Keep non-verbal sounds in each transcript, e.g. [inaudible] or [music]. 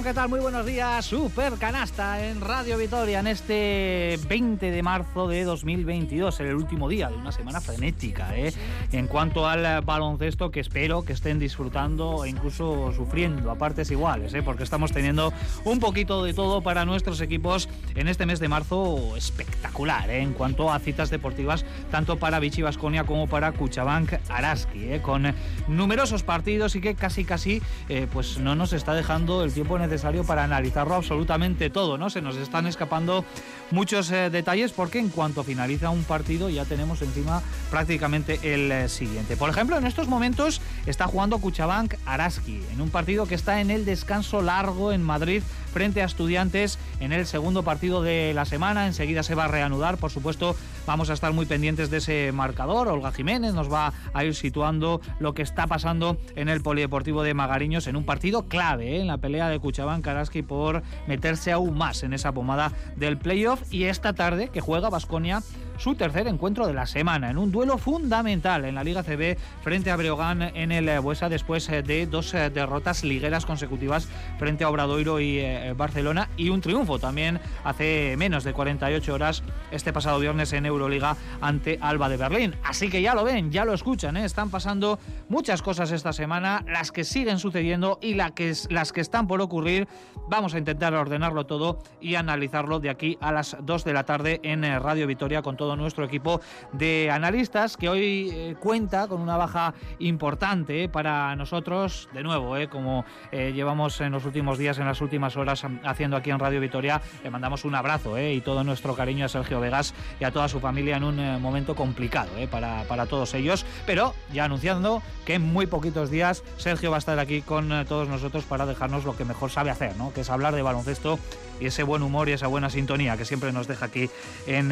¿qué tal? Muy buenos días. Super canasta en Radio Vitoria en este 20 de marzo de 2022, el último día de una semana frenética. ¿eh? En cuanto al baloncesto, que espero que estén disfrutando e incluso sufriendo a partes iguales, ¿eh? porque estamos teniendo un poquito de todo para nuestros equipos en este mes de marzo espectacular. ¿eh? En cuanto a citas deportivas, tanto para Vichy Vasconia como para Cuchabank Araski, ¿eh? con numerosos partidos y que casi casi eh, pues no nos está dejando el tiempo necesario para analizarlo absolutamente todo, ¿no? Se nos están escapando muchos eh, detalles porque en cuanto finaliza un partido ya tenemos encima prácticamente el siguiente. Por ejemplo, en estos momentos está jugando Cuchabank Araski en un partido que está en el descanso largo en Madrid frente a Estudiantes en el segundo partido de la semana. Enseguida se va a reanudar, por supuesto, vamos a estar muy pendientes de ese marcador. Olga Jiménez nos va a ir situando lo que está pasando en el Polideportivo de Magariños en un partido clave, ¿eh? en la pelea de Cuchabán Karaski por meterse aún más en esa pomada del playoff. Y esta tarde que juega Basconia su tercer encuentro de la semana, en un duelo fundamental en la Liga CB frente a Breogán en el Buesa después eh, de dos eh, derrotas ligueras consecutivas frente a Obradoiro y eh, Barcelona y un triunfo también hace menos de 48 horas este pasado viernes en Euroliga ante Alba de Berlín. Así que ya lo ven, ya lo escuchan, están pasando muchas cosas esta semana, las que siguen sucediendo y la que, las que están por ocurrir. Vamos a intentar ordenarlo todo y analizarlo de aquí a las 2 de la tarde en Radio Vitoria con todo nuestro equipo de analistas que hoy eh, cuenta con una baja importante para nosotros, de nuevo, eh, como eh, llevamos en los últimos días, en las últimas horas haciendo aquí en Radio Vitoria, le mandamos un abrazo y todo nuestro cariño a Sergio Vegas y a toda su familia en un momento complicado para, para todos ellos, pero ya anunciando que en muy poquitos días Sergio va a estar aquí con todos nosotros para dejarnos lo que mejor sabe hacer, ¿no? que es hablar de baloncesto y ese buen humor y esa buena sintonía que siempre nos deja aquí en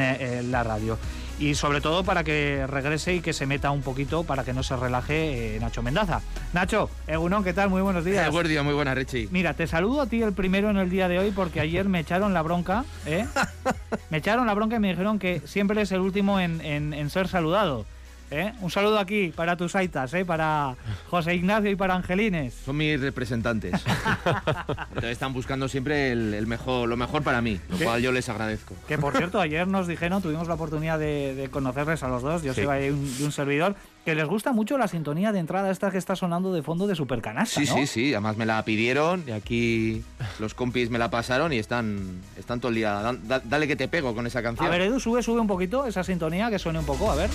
la radio. Y sobre todo para que regrese y que se meta un poquito para que no se relaje eh, Nacho Mendaza. Nacho, Egunon, ¿qué tal? Muy buenos días. Eh, buen día, muy buena, Richie. Mira, te saludo a ti el primero en el día de hoy porque ayer me echaron la bronca, ¿eh? [laughs] me echaron la bronca y me dijeron que siempre eres el último en, en, en ser saludado. ¿Eh? Un saludo aquí para tus aitas, ¿eh? para José Ignacio y para Angelines. Son mis representantes. [laughs] Entonces están buscando siempre el, el, mejor, lo mejor para mí, lo ¿Qué? cual yo les agradezco. Que por cierto, ayer nos dijeron, tuvimos la oportunidad de, de conocerles a los dos, yo sí. soy de un, de un servidor, que les gusta mucho la sintonía de entrada esta que está sonando de fondo de Supercanasta. Sí, ¿no? sí, sí. Además me la pidieron y aquí los compis me la pasaron y están, están todo el día. Da, dale que te pego con esa canción. A ver, Edu, sube, sube un poquito esa sintonía que suene un poco, a ver.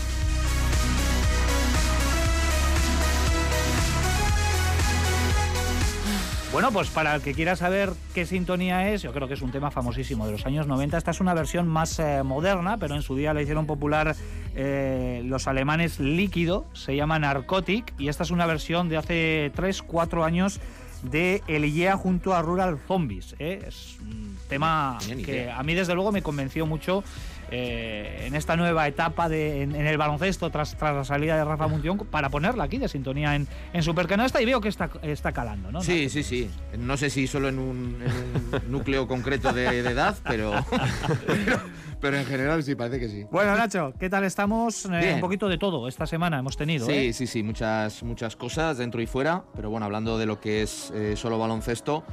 Bueno, pues para el que quiera saber qué sintonía es, yo creo que es un tema famosísimo de los años 90. Esta es una versión más eh, moderna, pero en su día la hicieron popular eh, los alemanes Líquido, se llama Narcotic, y esta es una versión de hace 3, 4 años de El IEA junto a Rural Zombies. ¿eh? Es un tema que a mí desde luego me convenció mucho eh, en esta nueva etapa de, en, en, el baloncesto tras, tras, la salida de Rafa Munción para ponerla aquí de sintonía en, en Supercanasta y veo que está, está calando, ¿no? Sí, sí, sí. No sé si solo en un, en un [laughs] núcleo concreto de, de edad, pero, [laughs] pero, pero... en general sí, parece que sí. Bueno, Nacho, ¿qué tal estamos? Eh, un poquito de todo esta semana hemos tenido. Sí, ¿eh? sí, sí, muchas, muchas cosas dentro y fuera. Pero bueno, hablando de lo que es solo baloncesto,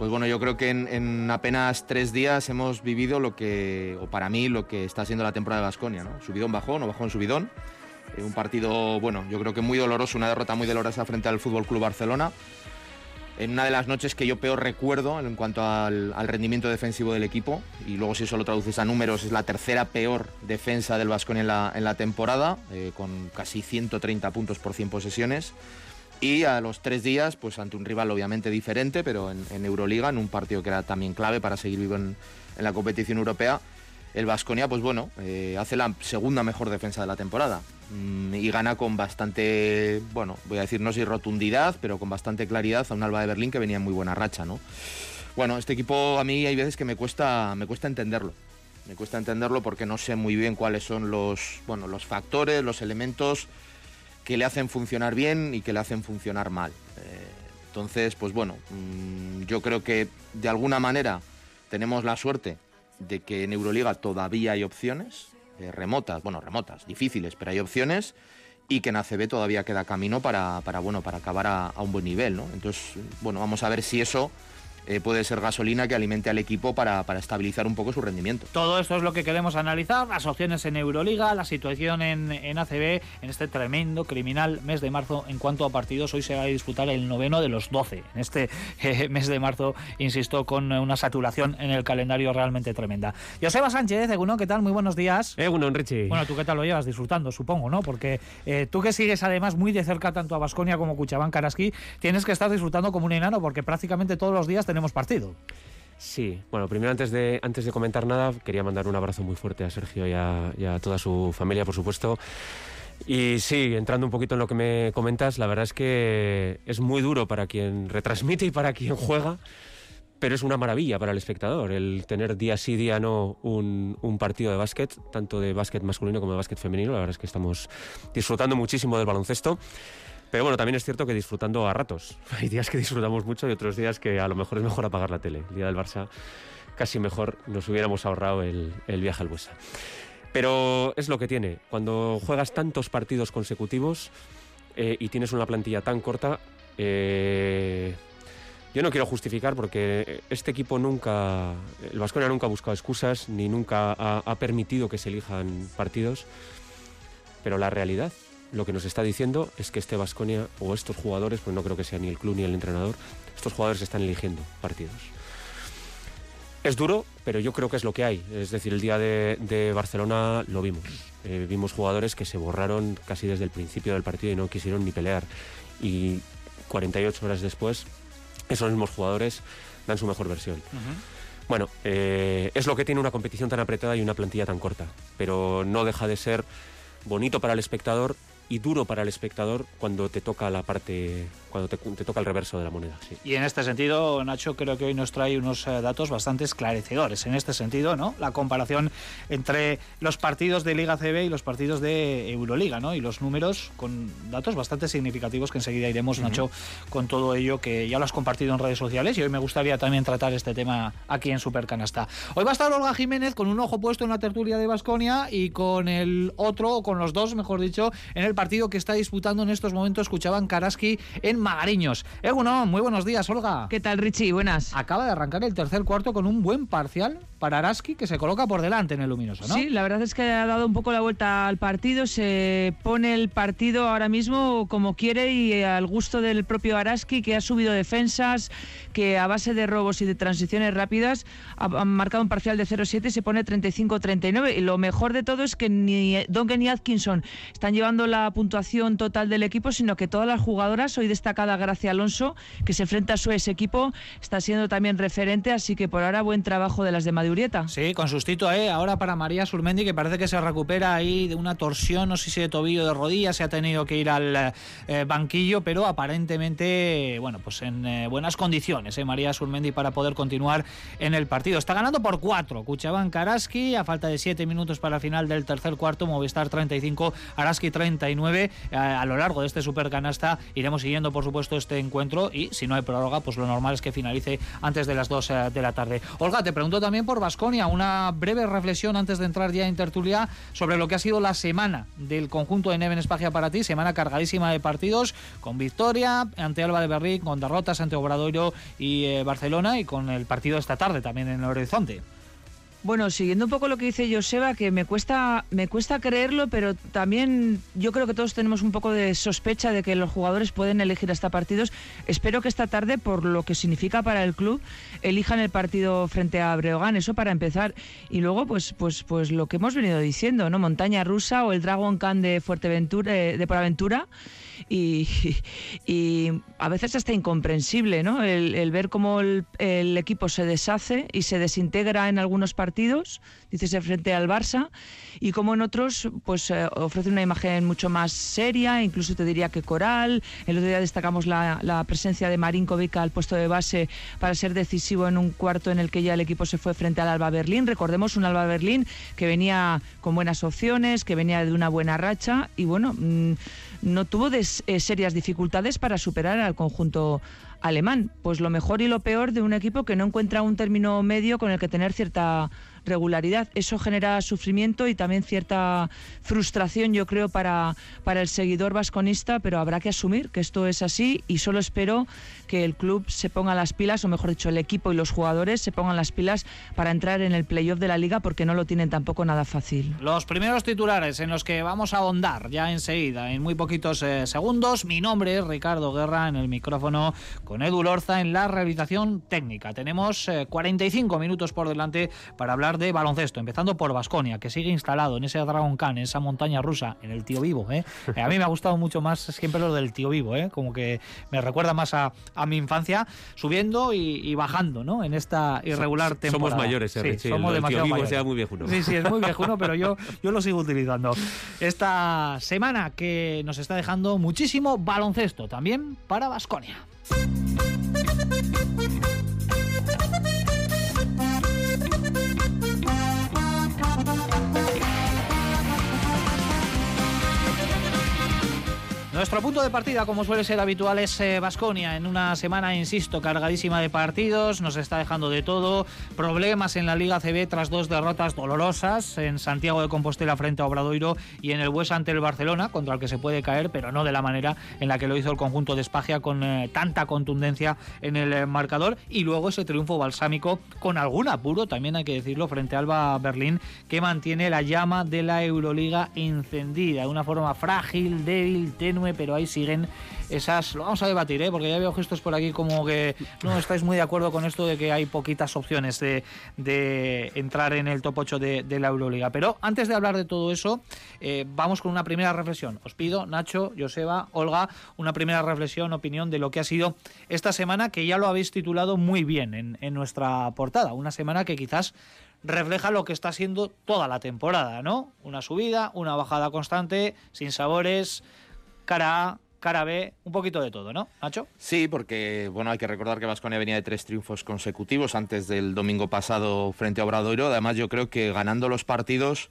pues bueno, yo creo que en, en, apenas tres días hemos vivido lo que, o para mí, lo que está siendo la temporada de Basconia, ¿no? Subidón bajón o bajón subidón. Eh, un partido, bueno, yo creo que muy doloroso, una derrota muy dolorosa frente al Fútbol Club Barcelona. En una de las noches que yo peor recuerdo en cuanto al, rendimiento defensivo del equipo, y luego si eso lo traduces a números, es la tercera peor defensa del la, en la temporada, eh, con casi 130 puntos por 100 posesiones. Y a los tres días, pues ante un rival obviamente diferente, pero en, en Euroliga, en un partido que era también clave para seguir vivo en, la competición europea, el Vasconia, pues bueno, eh, hace la segunda mejor defensa de la temporada mm, y gana con bastante, bueno, voy a decir no sé rotundidad, pero con bastante claridad a un Alba de Berlín que venía en muy buena racha, ¿no? Bueno, este equipo a mí hay veces que me cuesta, me cuesta entenderlo. Me cuesta entenderlo porque no sé muy bien cuáles son los, bueno, los factores, los elementos que le hacen funcionar bien y que le hacen funcionar mal. Eh, entonces, pues bueno, mmm, yo creo que de alguna manera tenemos la suerte de que en Euroliga todavía hay opciones, eh, remotas, bueno, remotas, difíciles, pero hay opciones, y que en ACB todavía queda camino para, para bueno, para acabar a, a, un buen nivel, ¿no? Entonces, bueno, vamos a ver si eso eh, puede ser gasolina que alimente al equipo para, para, estabilizar un poco su rendimiento. Todo esto es lo que queremos analizar, las opciones en Euroliga, la situación en, en ACB, en este tremendo, criminal mes de marzo en cuanto a partidos. Hoy se va a disputar el noveno de los 12. En este [laughs] eh, mes de marzo, insisto, con una saturación en el calendario realmente tremenda. Joseba Sánchez, Eguno, ¿qué tal? Muy buenos días. Eguno, Richie. Bueno, ¿tú qué tal lo llevas? Disfrutando, supongo, ¿no? Porque eh, tú que sigues además muy de cerca tanto a Basconia como a Cuchabán Karaski, tienes que estar disfrutando como un enano porque prácticamente todos los días tenemos partido. Sí, bueno, primero antes de, antes de comentar nada, quería mandar un abrazo muy fuerte a Sergio y a, y a toda su familia, por supuesto. Y sí, entrando un poquito en lo que me comentas, la verdad es que es muy duro para quien retransmite y para quien juega, pero es una maravilla para el espectador el tener día sí, día no un, un partido de básquet, tanto de básquet masculino como de básquet femenino. La verdad es que estamos disfrutando muchísimo del baloncesto. Pero bueno, también es cierto que disfrutando a ratos. [laughs] Hay días que disfrutamos mucho y otros días que a lo mejor es mejor apagar la tele. El día del Barça casi mejor nos hubiéramos ahorrado el, el viaje al Buesa. Pero es lo que tiene. Cuando juegas tantos partidos consecutivos eh, y tienes una plantilla tan corta, eh, yo no quiero justificar porque este equipo nunca, el Vasconia nunca ha buscado excusas ni nunca ha, ha permitido que se elijan partidos. Pero la realidad, lo que nos está diciendo es que este Vasconia o estos jugadores, pues no creo que sea ni el club ni el entrenador, estos jugadores están eligiendo partidos. Es duro, pero yo creo que es lo que hay. Es decir, el día de, de Barcelona lo vimos. Eh, vimos jugadores que se borraron casi desde el principio del partido y no quisieron ni pelear. Y 48 horas después, esos mismos jugadores dan su mejor versión. Uh -huh. Bueno, eh, es lo que tiene una competición tan apretada y una plantilla tan corta. Pero no deja de ser bonito para el espectador y duro para el espectador cuando te toca la parte, cuando te, te toca el reverso de la moneda. Sí. Y en este sentido, Nacho creo que hoy nos trae unos eh, datos bastante esclarecedores. En este sentido, ¿no? La comparación entre los partidos de Liga CB y los partidos de Euroliga, ¿no? Y los números con datos bastante significativos que enseguida iremos, uh -huh. Nacho, con todo ello que ya lo has compartido en redes sociales y hoy me gustaría también tratar este tema aquí en Supercanasta. Hoy va a estar Olga Jiménez con un ojo puesto en la tertulia de Basconia y con el otro, o con los dos, mejor dicho, en el partido que está disputando en estos momentos escuchaban Karaski en Magariños. Eguno, muy buenos días, Olga. ¿Qué tal, Richie? Buenas. Acaba de arrancar el tercer cuarto con un buen parcial para Araski que se coloca por delante en el luminoso, ¿no? Sí, la verdad es que ha dado un poco la vuelta al partido, se pone el partido ahora mismo como quiere y al gusto del propio Araski que ha subido defensas, que a base de robos y de transiciones rápidas ha, marcado un parcial de 0-7 y se pone 35-39 y lo mejor de todo es que ni Duncan ni Atkinson están llevando la puntuación total del equipo, sino que todas las jugadoras, hoy destacada Gracia Alonso, que se enfrenta a su ex equipo, está siendo también referente, así que por ahora buen trabajo de las de Madrid Sí, con sustituto, ¿eh? Ahora para María Surmendi, que parece que se recupera ahí de una torsión, no sé si de tobillo de rodilla, se ha tenido que ir al eh, banquillo, pero aparentemente, bueno, pues en eh, buenas condiciones, ¿eh? María Surmendi para poder continuar en el partido. Está ganando por cuatro, Cuchabán Karaski, a falta de siete minutos para el final del tercer cuarto, Movistar 35, Araski 39. a lo largo de este super canasta iremos siguiendo, por supuesto, este encuentro y si no hay prórroga, pues lo normal es que finalice antes de las dos de la tarde. Olga, te pregunto también por Basconia, una breve reflexión antes de entrar ya en tertulia sobre lo que ha sido la semana del conjunto de Neven Espagia para ti, semana cargadísima de partidos, con victoria ante Alba de Berrín, con derrotas ante Obradoiro y eh, Barcelona y con el partido esta tarde también en el Horizonte. Bueno, siguiendo un poco lo que dice Joseba, que me cuesta, me cuesta creerlo, pero también yo creo que todos tenemos un poco de sospecha de que los jugadores pueden elegir hasta partidos. Espero que esta tarde, por lo que significa para el club, elijan el partido frente a Breogán, eso para empezar. Y luego, pues, pues, pues lo que hemos venido diciendo, ¿no? Montaña Rusa o el Dragon Khan de Fuerteventura, de Poraventura. Y, y, a veces hasta incomprensible, ¿no? El, ver cómo el, equipo se deshace y se desintegra en algunos partidos, dices frente al Barça, y como en otros, pues eh, ofrece una imagen mucho más seria, incluso te diría que coral. El otro día destacamos la, la presencia de Marinkovic al puesto de base para ser decisivo en un cuarto en el que ya el equipo se fue frente al Alba Berlín. Recordemos un Alba Berlín que venía con buenas opciones, que venía de una buena racha y bueno. Mmm, no tuvo des, eh, serias dificultades para superar al conjunto alemán. Pues lo mejor y lo peor de un equipo que no encuentra un término medio con el que tener cierta regularidad. Eso genera sufrimiento y también cierta frustración, yo creo, para, para el seguidor vasconista, pero habrá que asumir que esto es así y solo espero que el club se ponga las pilas, o mejor dicho, el equipo y los jugadores se pongan las pilas para entrar en el playoff de la liga porque no lo tienen tampoco nada fácil. Los primeros titulares en los que vamos a ahondar ya enseguida, en muy poquitos eh, segundos. Mi nombre es Ricardo Guerra en el micrófono con Edu Lorza en la realización técnica. Tenemos 45 eh, minutos por delante para hablar de baloncesto, empezando por Basconia, que sigue instalado en ese Dragon Khan, en esa montaña rusa, en el tío vivo. [laughs] ¿eh? A mí me ha gustado mucho más siempre lo del tío vivo, ¿eh? como que me recuerda más a, a mi infancia, subiendo y, bajando ¿no? en esta irregular temporada. Somos mayores, ¿eh? sí, somos demasiado tío vivo Sea muy viejuno. Sí, sí, es muy viejuno, pero yo, [laughs] yo lo sigo utilizando. Esta semana que nos está dejando muchísimo baloncesto también para Basconia. Nuestro punto de partida, como suele ser habitual, es Vasconia. Eh, en una semana, insisto, cargadísima de partidos, nos está dejando de todo. Problemas en la Liga CB tras dos derrotas dolorosas en Santiago de Compostela frente a Obradoiro y en el Hues ante el Barcelona, contra el que se puede caer, pero no de la manera en la que lo hizo el conjunto de Espagia con eh, tanta contundencia en el eh, marcador. Y luego ese triunfo balsámico con algún apuro, también hay que decirlo, frente a Alba Berlín, que mantiene la llama de la Euroliga encendida de una forma frágil, débil, tenue pero ahí siguen esas. Lo vamos a debatir, ¿eh? porque ya veo gestos por aquí como que no estáis muy de acuerdo con esto de que hay poquitas opciones de, entrar en el top 8 de, la Euroliga. Pero antes de hablar de todo eso, eh, vamos con una primera reflexión. Os pido, Nacho, Joseba, Olga, una primera reflexión, opinión de lo que ha sido esta semana, que ya lo habéis titulado muy bien en, en nuestra portada. Una semana que quizás refleja lo que está siendo toda la temporada, ¿no? Una subida, una bajada constante, sin sabores, cara A, cara B, un poquito de todo, ¿no, Nacho? Sí, porque bueno, hay que recordar que Vasconia venía de tres triunfos consecutivos antes del domingo pasado frente a Obradoiro. Además, yo creo que ganando los partidos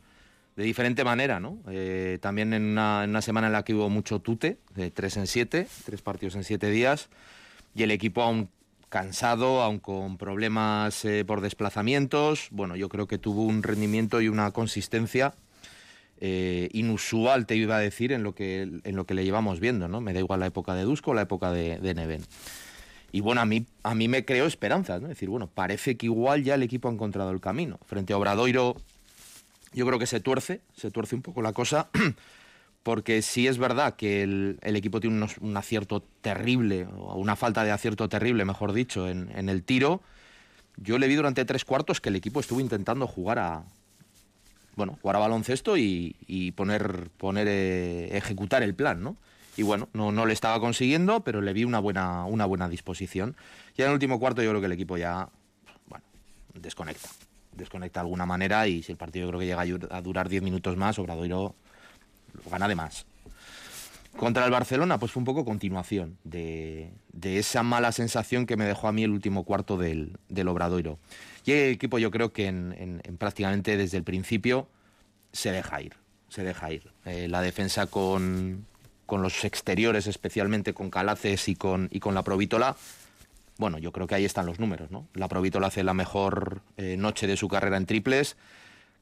de diferente manera, ¿no? Eh, también en una, semana en la que hubo mucho tute, de tres en siete, tres partidos en siete días, y el equipo aún cansado, aún con problemas eh, por desplazamientos, bueno, yo creo que tuvo un rendimiento y una consistencia eh, inusual, te iba a decir, en lo, que, en lo que le llevamos viendo, ¿no? Me da igual la época de Dusko o la época de, Neven. Y bueno, a mí, a mí me creó esperanzas, ¿no? Es decir, bueno, parece que igual ya el equipo ha encontrado el camino. Frente a Obradoiro, yo creo que se tuerce, se tuerce un poco la cosa, [clears throat] porque sí es verdad que el, equipo tiene un acierto terrible, o una falta de acierto terrible, mejor dicho, en, en el tiro. Yo le vi durante tres cuartos que el equipo estuvo intentando jugar a, bueno, jugar a baloncesto y, poner, poner eh, ejecutar el plan, ¿no? Y bueno, no, le estaba consiguiendo, pero le vi una buena, una buena disposición. Y en el último cuarto yo creo que el equipo ya, bueno, desconecta. Desconecta de alguna manera y si el partido creo que llega a durar 10 minutos más, Obradoiro gana de más. Contra el Barcelona, pues fue un poco continuación de, esa mala sensación que me dejó a mí el último cuarto del, del Obradoiro. Y el equipo yo creo que en, prácticamente desde el principio se deja ir, se deja ir. Eh, la defensa con, los exteriores, especialmente con Calaces y con, y con la Provítola, bueno, yo creo que ahí están los números, ¿no? La Provítola hace la mejor eh, noche de su carrera en triples,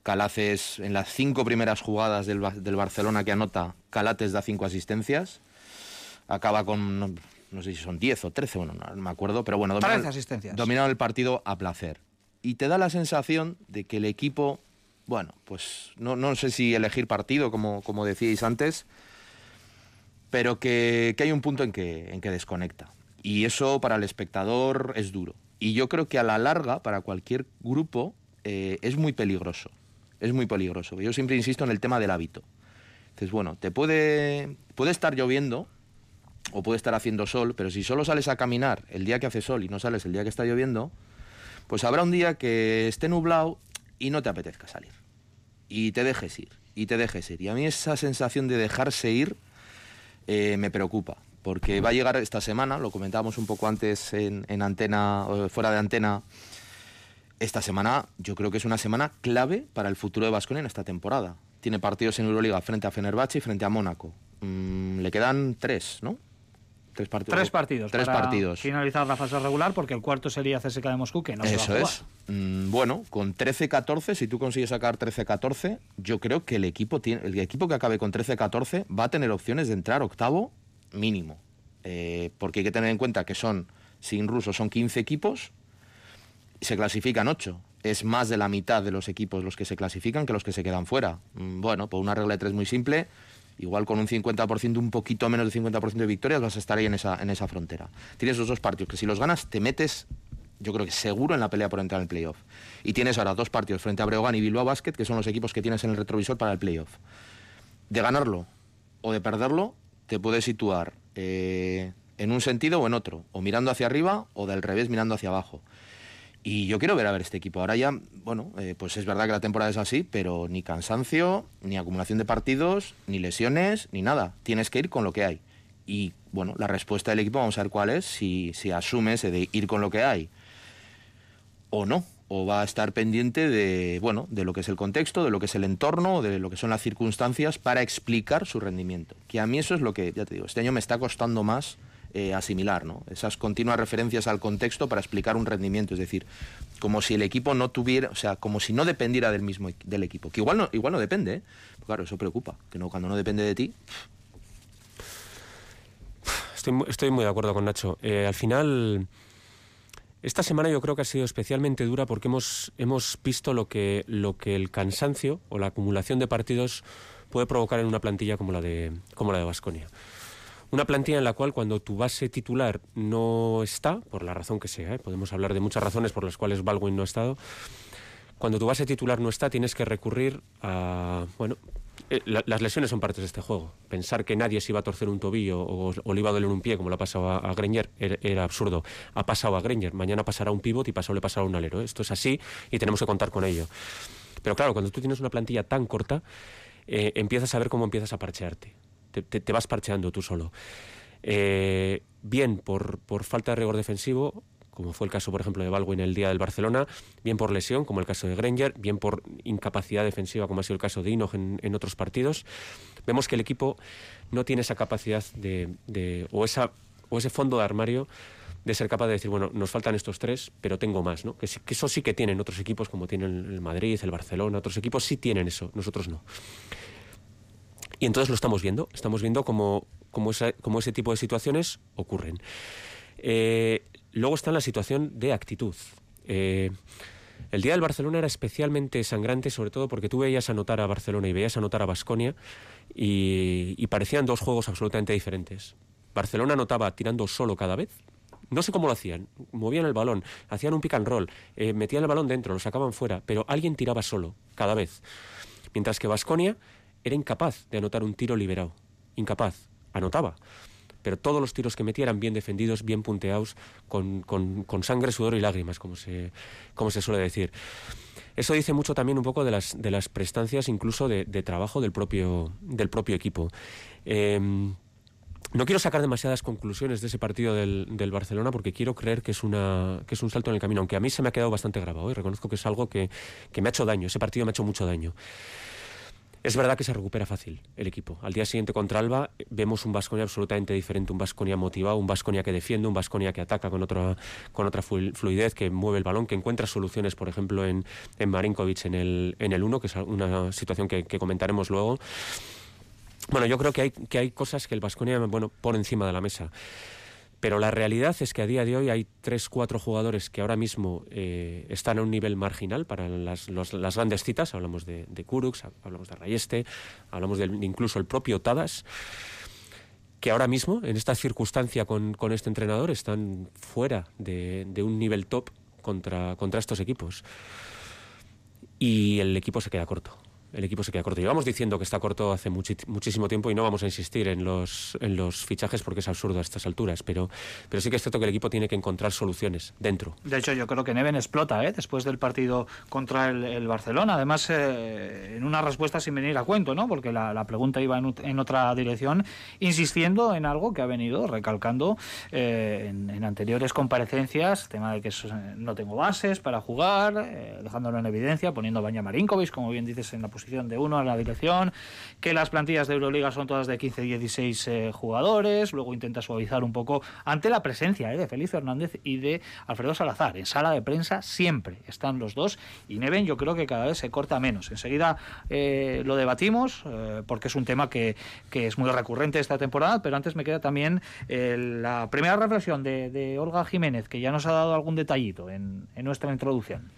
Calaces en las cinco primeras jugadas del, Barcelona que anota, Calates da cinco asistencias, acaba con, no, sé si son 10 o 13, bueno, no me acuerdo, pero bueno, dominaron el partido a placer y te da la sensación de que el equipo, bueno, pues no, no sé si elegir partido, como, como decíais antes, pero que, hay un punto en que, en que desconecta. Y eso para el espectador es duro. Y yo creo que a la larga, para cualquier grupo, eh, es muy peligroso. Es muy peligroso. Yo siempre insisto en el tema del hábito. Entonces, bueno, te puede, puede estar lloviendo o puede estar haciendo sol, pero si solo sales a caminar el día que hace sol y no sales el día que está lloviendo, pues habrá un día que esté nublado y no te apetezca salir. Y te dejes ir, y te dejes ir. Y a mí esa sensación de dejarse ir eh, me preocupa, porque va a llegar esta semana, lo comentábamos un poco antes en, antena, fuera de antena, esta semana yo creo que es una semana clave para el futuro de Vasconia en esta temporada. Tiene partidos en Euroliga frente a Fenerbahce y frente a Mónaco. Mm, le quedan tres, ¿no? Tres partidos. Tres partidos. Tres para partidos. Finalizar la fase regular porque el cuarto sería CSK de Moscú, que no se va a Eso jugar. es. Mm, bueno, con 13-14, si tú consigues sacar 13-14, yo creo que el equipo, tiene, el equipo que acabe con 13-14 va a tener opciones de entrar octavo mínimo. Eh, porque hay que tener en cuenta que son, sin rusos, son 15 equipos y se clasifican 8. Es más de la mitad de los equipos los que se clasifican que los que se quedan fuera. Mm, Bueno, por una regla de tres muy simple, igual con un 50%, un poquito menos del 50% de victorias vas a estar ahí en esa, en esa frontera. Tienes esos dos partidos que si los ganas te metes, yo creo que seguro en la pelea por entrar en el playoff. Y tienes ahora dos partidos frente a Breogán y Bilbao Basket, que son los equipos que tienes en el retrovisor para el playoff. De ganarlo o de perderlo, te puedes situar eh, en un sentido o en otro, o mirando hacia arriba o del revés mirando hacia abajo. Y yo quiero ver a ver este equipo. Ahora ya, bueno, eh, pues es verdad que la temporada es así, pero ni cansancio, ni acumulación de partidos, ni lesiones, ni nada. Tienes que ir con lo que hay. Y bueno, la respuesta del equipo vamos a ver cuál es, si, si asume ese de ir con lo que hay o no. O va a estar pendiente de, bueno, de lo que es el contexto, de lo que es el entorno, de lo que son las circunstancias para explicar su rendimiento. Que a mí eso es lo que, ya te digo, este año me está costando más eh, asimilar, ¿no? Esas continuas referencias al contexto para explicar un rendimiento, es decir, como si el equipo no tuviera, o sea, como si no dependiera del mismo del equipo, que igual no, igual no depende, ¿eh? claro, eso preocupa, que no cuando no depende de ti, Estoy, estoy muy de acuerdo con Nacho. Eh, al final, esta semana yo creo que ha sido especialmente dura porque hemos, hemos visto lo que, lo que el cansancio o la acumulación de partidos puede provocar en una plantilla como la de como la de Baskonia. Una plantilla en la cual cuando tu base titular no está, por la razón que sea, ¿eh? podemos hablar de muchas razones por las cuales Baldwin no ha estado, cuando tu base titular no está tienes que recurrir a, bueno, eh, la- las lesiones son partes de este juego. Pensar que nadie se iba a torcer un tobillo o, o le iba a doler un pie, como le ha pasado a, a Granger, era, absurdo. Ha pasado a Granger, mañana pasará un pivot y pasado le pasará un alero. Esto es así y tenemos que contar con ello. Pero claro, cuando tú tienes una plantilla tan corta, eh, empiezas a ver cómo empiezas a parchearte. Te, vas parcheando tú solo. Eh, bien por, por falta de rigor defensivo, como fue el caso, por ejemplo, de Baldwin el día del Barcelona, bien por lesión, como el caso de Granger, bien por incapacidad defensiva, como ha sido el caso de Inoj en, en otros partidos. Vemos que el equipo no tiene esa capacidad de, de- o, esa, o ese fondo de armario de ser capaz de decir, bueno, nos faltan estos tres, pero tengo más, ¿no? Que, sí- eso sí que tienen otros equipos, como tienen el Madrid, el Barcelona, otros equipos sí tienen eso, nosotros no. Y entonces lo estamos viendo, estamos viendo cómo, cómo, ese tipo de situaciones ocurren. Eh, luego está la situación de actitud. Eh, el día del Barcelona era especialmente sangrante, sobre todo porque tú veías anotar a Barcelona y veías anotar a Basconia y, y parecían dos juegos absolutamente diferentes. Barcelona anotaba tirando solo cada vez. No sé cómo lo hacían. Movían el balón, hacían un pick and roll, eh, metían el balón dentro, lo sacaban fuera, pero alguien tiraba solo, cada vez. Mientras que Basconia era incapaz de anotar un tiro liberado. Incapaz. Anotaba. Pero todos los tiros que metía eran bien defendidos, bien punteados, con, con- sangre, sudor y lágrimas, como se, como se suele decir. Eso dice mucho también un poco de las, de las prestancias, incluso de, de trabajo del propio, del propio equipo. Eh, no quiero sacar demasiadas conclusiones de ese partido del, del Barcelona porque quiero creer que es, una, que es un salto en el camino, aunque a mí se me ha quedado bastante grabado y reconozco que es algo que, que me ha hecho daño. Ese partido me ha hecho mucho daño. Es verdad que se recupera fácil el equipo. Al día siguiente contra Alba vemos un Vasconia absolutamente diferente, un Vasconia motivado, un Vasconia que defiende, un Vasconia que ataca con otra, con otra flu- fluidez, que mueve el balón, que encuentra soluciones, por ejemplo, en, en Marinkovic en el, en el 1, que es una situación que, que comentaremos luego. Bueno, yo creo que hay, que hay cosas que el Vasconia bueno, pone encima de la mesa. Pero la realidad es que a día de hoy hay tres, cuatro jugadores que ahora mismo eh, están a un nivel marginal para las, las grandes citas. Hablamos de, de Kurux, hablamos de Rayeste, hablamos de incluso el propio Tadas, que ahora mismo, en esta circunstancia con, con este entrenador, están fuera de, de un nivel top contra, contra estos equipos. Y el equipo se queda corto. El equipo se queda corto. Llevamos diciendo que está corto hace muchísimo tiempo y no vamos a insistir en los, en los fichajes porque es absurdo a estas alturas. Pero, pero sí que es cierto que el equipo tiene que encontrar soluciones dentro. De hecho, yo creo que Neven explota ¿eh? después del partido contra el, el Barcelona. Además, eh, en una respuesta sin venir a cuento, ¿no? porque la, la pregunta iba en, en otra dirección, insistiendo en algo que ha venido recalcando eh, en, en anteriores comparecencias, tema de que eh, no tengo bases para jugar, eh, dejándolo en evidencia, poniendo a Baña Marinkovic, como bien dices, en la posición de uno a la dirección, que las plantillas de Euroliga son todas de 15 y 16 eh, jugadores, luego intenta suavizar un poco ante la presencia eh, de Félix Hernández y de Alfredo Salazar. En sala de prensa siempre están los dos y Neven yo creo que cada vez se corta menos. Enseguida eh, lo debatimos porque es un tema que, que, es muy recurrente esta temporada, pero antes me queda también la primera reflexión de, de, Olga Jiménez, que ya nos ha dado algún detallito en, en nuestra introducción.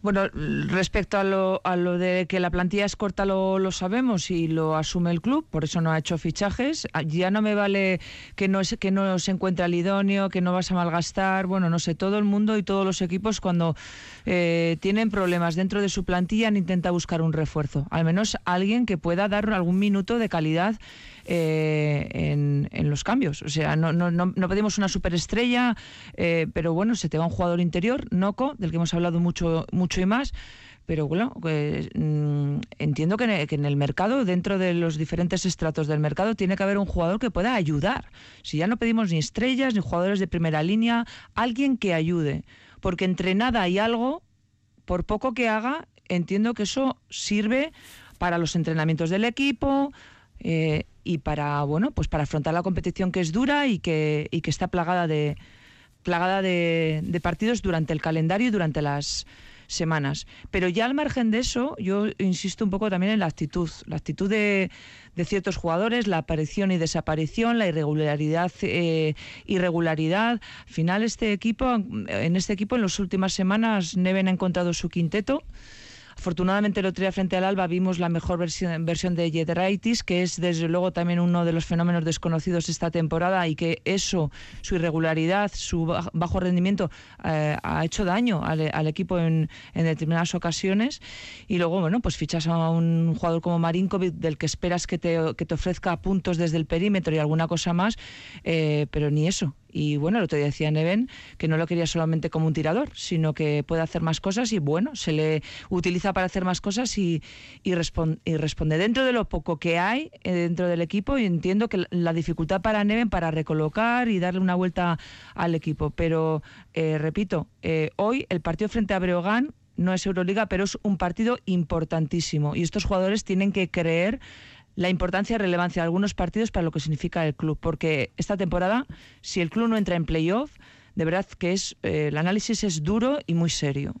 Bueno, respecto a lo, a lo de que la plantilla es corta lo, lo, sabemos y lo asume el club, por eso no ha hecho fichajes. Ah, ya no me vale que no, es, que no se encuentra el idóneo, que no vas a malgastar. Bueno, no sé, todo el mundo y todos los equipos cuando eh, tienen problemas dentro de su plantilla han buscar un refuerzo. Al menos alguien que pueda dar algún minuto de calidad eh, en, los cambios. O sea, no, pedimos una superestrella, eh, pero bueno, se te va un jugador interior, Noco, del que hemos hablado mucho, mucho y más pero bueno, pues, mm, entiendo que en, el mercado, dentro de los diferentes estratos del mercado, tiene que haber un jugador que pueda ayudar. Si ya no pedimos ni estrellas, ni jugadores de primera línea, alguien que ayude. Porque entre nada y algo, por poco que haga, entiendo que eso sirve para los entrenamientos del equipo, eh, y para bueno pues para afrontar la competición que es dura y que, y que está plagada de plagada de, partidos durante el calendario y durante las semanas. Pero ya al margen de eso, yo insisto un poco también en la actitud, la actitud de, de ciertos jugadores, la aparición y desaparición, la irregularidad, eh, irregularidad. Al final este equipo, en este equipo en las últimas semanas Neven ha encontrado su quinteto. Afortunadamente el otro día frente al Alba vimos la mejor versión, versión de Jedraitis, que es desde luego también uno de los fenómenos desconocidos esta temporada y que eso, su irregularidad, su bajo rendimiento, eh, ha hecho daño al, equipo en, determinadas ocasiones. Y luego, bueno, pues fichas a un jugador como Marinkovic del que esperas que te, que te ofrezca puntos desde el perímetro y alguna cosa más, eh, pero ni eso. Y bueno, el otro día decía Neven que no lo quería solamente como un tirador, sino que puede hacer más cosas y bueno, se le utiliza para hacer más cosas y, y, responde. Dentro de lo poco que hay eh, dentro del equipo, y entiendo que la dificultad para Neven para recolocar y darle una vuelta al equipo. Pero eh, repito, eh, hoy el partido frente a Breogán no es Euroliga, pero es un partido importantísimo y estos jugadores tienen que creer la importancia y relevancia de algunos partidos para lo que significa el club, porque esta temporada, si el club no entra en playoff, de verdad que es eh, el análisis es duro y muy serio.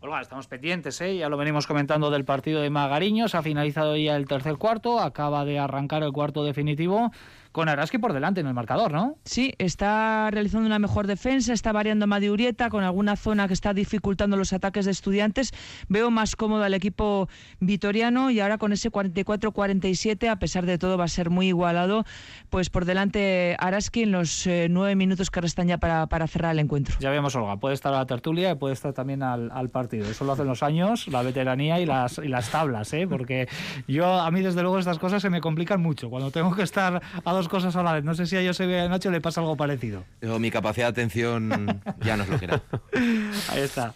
Olga, estamos pendientes, ¿eh? ya lo venimos comentando del partido de Magariños, ha finalizado ya el tercer cuarto, acaba de arrancar el cuarto definitivo con Araski por delante en el marcador, ¿no? Sí, está realizando una mejor defensa, está variando Urieta con alguna zona que está dificultando los ataques de estudiantes. Veo más cómodo al equipo vitoriano y ahora con ese 44-47, a pesar de todo, va a ser muy igualado. Pues por delante Araski en los eh, nueve minutos que restan ya para, para, cerrar el encuentro. Ya vemos, Olga, puede estar a la tertulia y puede estar también al, al partido. Eso lo hacen los años, la veteranía y las, y las tablas, ¿eh? porque yo, a mí desde luego estas cosas se me complican mucho. Cuando tengo que estar a dos cosas a la vez. No sé si a José Nacho le pasa algo parecido. mi capacidad de atención ya no es lo que era. [laughs] Ahí está.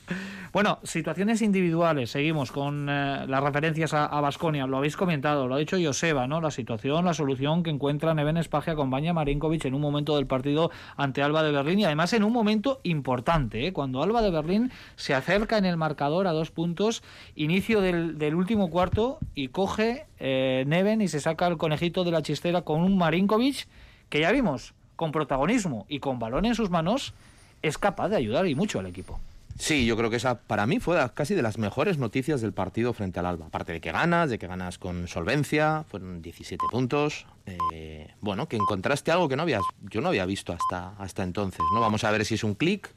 Bueno, situaciones individuales. Seguimos con eh, las referencias a Basconia. Lo habéis comentado, lo ha dicho Joseba, ¿no? La situación, la solución que encuentra Neven Espagia con Baña Marinkovic en un momento del partido ante Alba de Berlín y además en un momento importante, ¿eh? cuando Alba de Berlín se acerca en el marcador a dos puntos, inicio del, último cuarto y coge eh, Neven y se saca el conejito de la chistera con un Marinkovic que ya vimos con protagonismo y con balón en sus manos es capaz de ayudar y mucho al equipo. Sí, yo creo que esa para mí fue casi de las mejores noticias del partido frente al Alba. Aparte de que ganas, de que ganas con solvencia, fueron 17 puntos. Eh, bueno, que encontraste algo que no habías, yo no había visto hasta, hasta entonces. ¿no? Vamos a ver si es un clic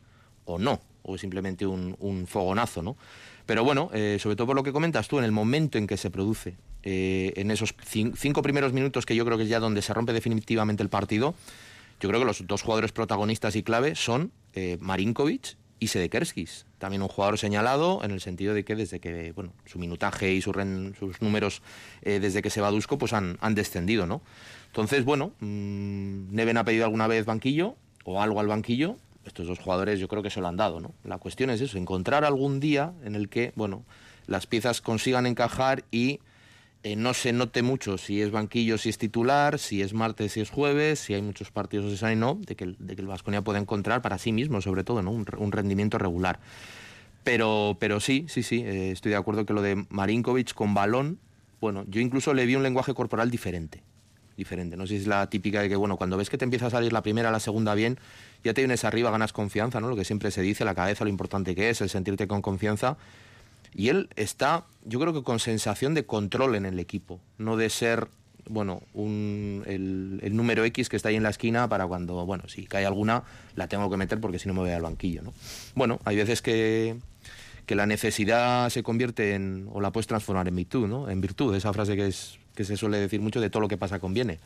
o no, o simplemente un, fogonazo, ¿no? Pero bueno, eh, sobre todo por lo que comentas tú, en el momento en que se produce, eh, en esos cinco primeros minutos que yo creo que es ya donde se rompe definitivamente el partido, yo creo que los dos jugadores protagonistas y clave son Marinkovic y Sedekerskis, también un jugador señalado en el sentido de que desde que bueno, su minutaje y sus números eh, desde que se va Dusko pues han, han descendido, ¿no? Entonces, bueno, mmm, Neven ha pedido alguna vez banquillo o algo al banquillo. Estos dos jugadores yo creo que se lo han dado, ¿no? La cuestión es eso, encontrar algún día en el que, bueno, las piezas consigan encajar y eh, no se note mucho si es banquillo, si es titular, si es martes, si es jueves, si hay muchos partidos de San y no, de que, de que el Vasconia puede encontrar para sí mismo, sobre todo, ¿no? un, rendimiento regular. Pero, pero sí, sí, sí, eh, estoy de acuerdo que lo de Marinkovic con balón, bueno, yo incluso le vi un lenguaje corporal diferente. Diferente. No sé si es la típica de que, bueno, cuando ves que te empieza a salir la primera, la segunda bien, ya te vienes arriba, ganas confianza, ¿no? Lo que siempre se dice, la cabeza, lo importante que es, el sentirte con confianza. Y él está, yo creo que con sensación de control en el equipo, no de ser, bueno, un, el, número X que está ahí en la esquina para cuando, bueno, si cae alguna, la tengo que meter porque si no me voy al banquillo, ¿no? Bueno, hay veces que, que la necesidad se convierte en, o la puedes transformar en virtud, ¿no? En virtud, esa frase que, es, que se suele decir mucho de todo lo que pasa conviene.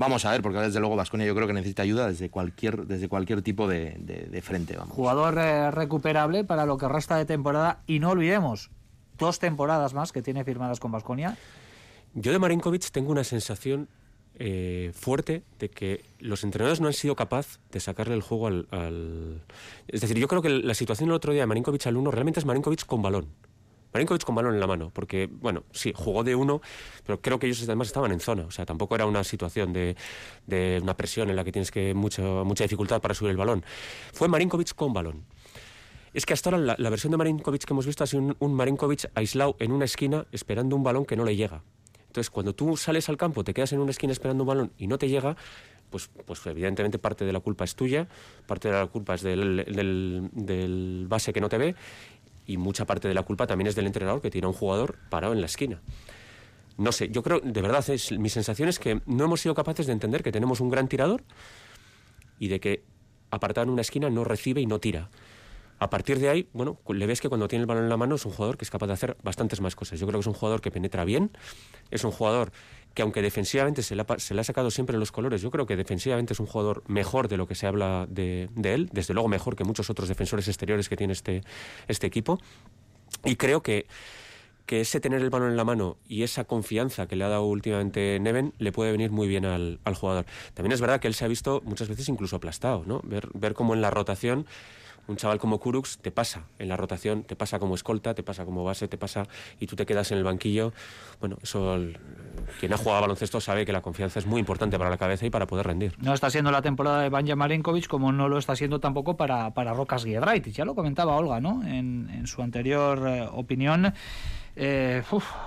Vamos a ver, porque desde luego Vasconia yo creo que necesita ayuda desde cualquier, desde cualquier tipo de, de, de frente. Vamos. Jugador eh, recuperable para lo que resta de temporada y no olvidemos, dos temporadas más que tiene firmadas con Vasconia. Yo de Marinkovic tengo una sensación eh, fuerte de que los entrenadores no han sido capaces de sacarle el juego al, al, Es decir, yo creo que la situación el otro día de Marinkovic al uno realmente es Marinkovic con balón. Marinkovic con balón en la mano, porque, bueno, sí, jugó de uno, pero creo que ellos además estaban en zona, o sea, tampoco era una situación de, de una presión en la que tienes que mucho, mucha dificultad para subir el balón. Fue Marinkovic con balón. Es que hasta ahora la, la versión de Marinkovic que hemos visto ha sido un, un Marinkovic aislado en una esquina esperando un balón que no le llega. Entonces, cuando tú sales al campo, te quedas en una esquina esperando un balón y no te llega, pues, pues evidentemente parte de la culpa es tuya, parte de la culpa es del, del, del base que no te ve y mucha parte de la culpa también es del entrenador que tiene a un jugador parado en la esquina. No sé, yo creo, de verdad, es, mi sensación es que no hemos sido capaces de entender que tenemos un gran tirador y de que apartado en una esquina no recibe y no tira. A partir de ahí, bueno, le ves que cuando tiene el balón en la mano es un jugador que es capaz de hacer bastantes más cosas. Yo creo que es un jugador que penetra bien, es un jugador que aunque defensivamente se le, ha, sacado siempre los colores, yo creo que defensivamente es un jugador mejor de lo que se habla de, de él, desde luego mejor que muchos otros defensores exteriores que tiene este, este equipo. Y creo que que ese tener el balón en la mano y esa confianza que le ha dado últimamente Neven le puede venir muy bien al, al, jugador. También es verdad que él se ha visto muchas veces incluso aplastado, ¿no? Ver, ver cómo en la rotación un chaval como Kurux te pasa en la rotación, te pasa como escolta, te pasa como base, te pasa y tú te quedas en el banquillo. Bueno, eso quien ha jugado baloncesto sabe que la confianza es muy importante para la cabeza y para poder rendir. No está siendo la temporada de Banja Marinkovic como no lo está siendo tampoco para, para Rocas Giedraitis. Ya lo comentaba Olga, ¿no? En, en su anterior eh, opinión. Eh,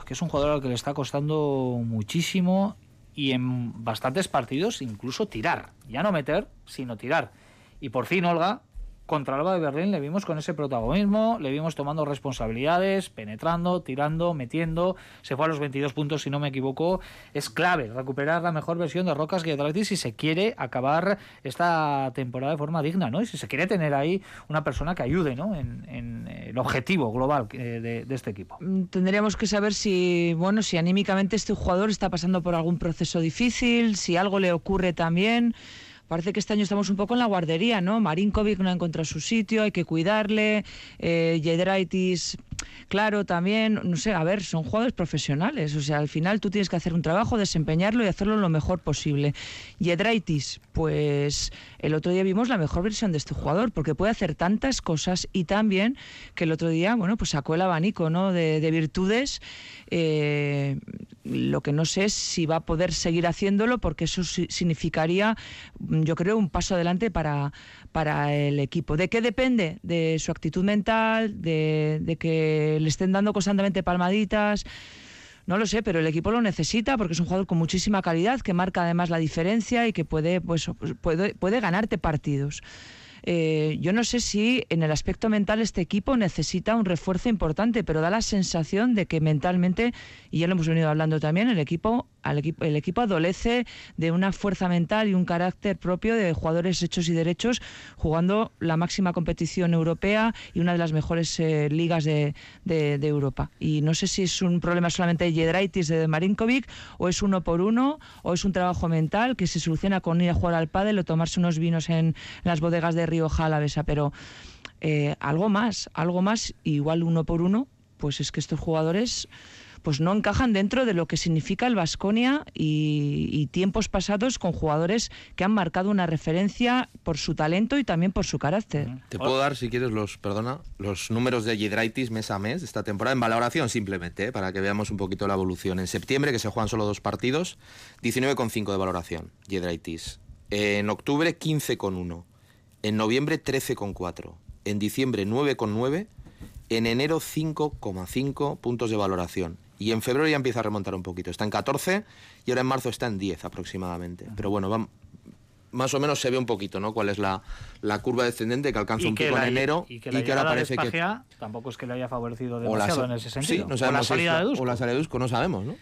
que es un jugador al que le está costando muchísimo y en bastantes partidos incluso tirar. Ya no meter, sino tirar. Y por fin, Olga, contra Alba de Berlín le vimos con ese protagonismo, le vimos tomando responsabilidades, penetrando, tirando, metiendo, se fue a los 22 puntos si no me equivoco, es clave recuperar la mejor versión de Rocas Giedraitis si se quiere acabar esta temporada de forma digna, ¿no? Y si se quiere tener ahí una persona que ayude, ¿no? En, en el objetivo global de, de, este equipo. Tendríamos que saber si, bueno, si anímicamente este jugador está pasando por algún proceso difícil, si algo le ocurre también parece que este año estamos un poco en la guardería, ¿no? Marinkovic no ha encontrado su sitio, hay que cuidarle, eh, claro, también, no sé, a ver, son jugadores profesionales, o sea, al final tú tienes que hacer un trabajo, desempeñarlo y hacerlo lo mejor posible. Jedraitis, pues el otro día vimos la mejor versión de este jugador, porque puede hacer tantas cosas y también que el otro día, bueno, pues sacó el abanico, ¿no? De, de virtudes. Eh, lo que no sé es si va a poder seguir haciéndolo, porque eso significaría, yo creo, un paso adelante para, para el equipo. ¿De qué depende? De su actitud mental, de, que le estén dando constantemente palmaditas. No lo sé, pero el equipo lo necesita porque es un jugador con muchísima calidad, que marca además la diferencia y que puede, pues, puede, puede ganarte partidos. Eh, yo no sé si en el aspecto mental este equipo necesita un refuerzo importante, pero da la sensación de que mentalmente, y ya lo hemos venido hablando también, el equipo, al equipo, el equipo adolece de una fuerza mental y un carácter propio de jugadores hechos y derechos, jugando la máxima competición europea y una de las mejores eh, ligas de, de, de, Europa. Y no sé si es un problema solamente de Jedraitis de Marinkovic, o es uno por uno, o es un trabajo mental que se soluciona con ir a jugar al pádel o tomarse unos vinos en, las bodegas de Río Jalavesa, pero eh, algo más, algo más, igual uno por uno, pues es que estos jugadores pues no encajan dentro de lo que significa el Vasconia y, y, tiempos pasados con jugadores que han marcado una referencia por su talento y también por su carácter. Te puedo dar, si quieres, los, perdona, los números de Yedraitis mes a mes de esta temporada en valoración simplemente, ¿eh? para que veamos un poquito la evolución. En septiembre, que se juegan solo dos partidos, 19,5 de valoración, Yedraitis. En octubre, 15,1. En noviembre 13,4. En diciembre 9,9. En enero 5,5 puntos de valoración. Y en febrero ya empieza a remontar un poquito. Está en 14 y ahora en marzo está en 10 aproximadamente. Pero bueno, va, más o menos se ve un poquito, ¿no? Cuál es la, la curva descendente que alcanza un pico en enero y que, ahora parece que tampoco es que le haya favorecido demasiado en ese sentido. Sí, no o la salida de Dusko. O la salida de Dusko, no sabemos, ¿no?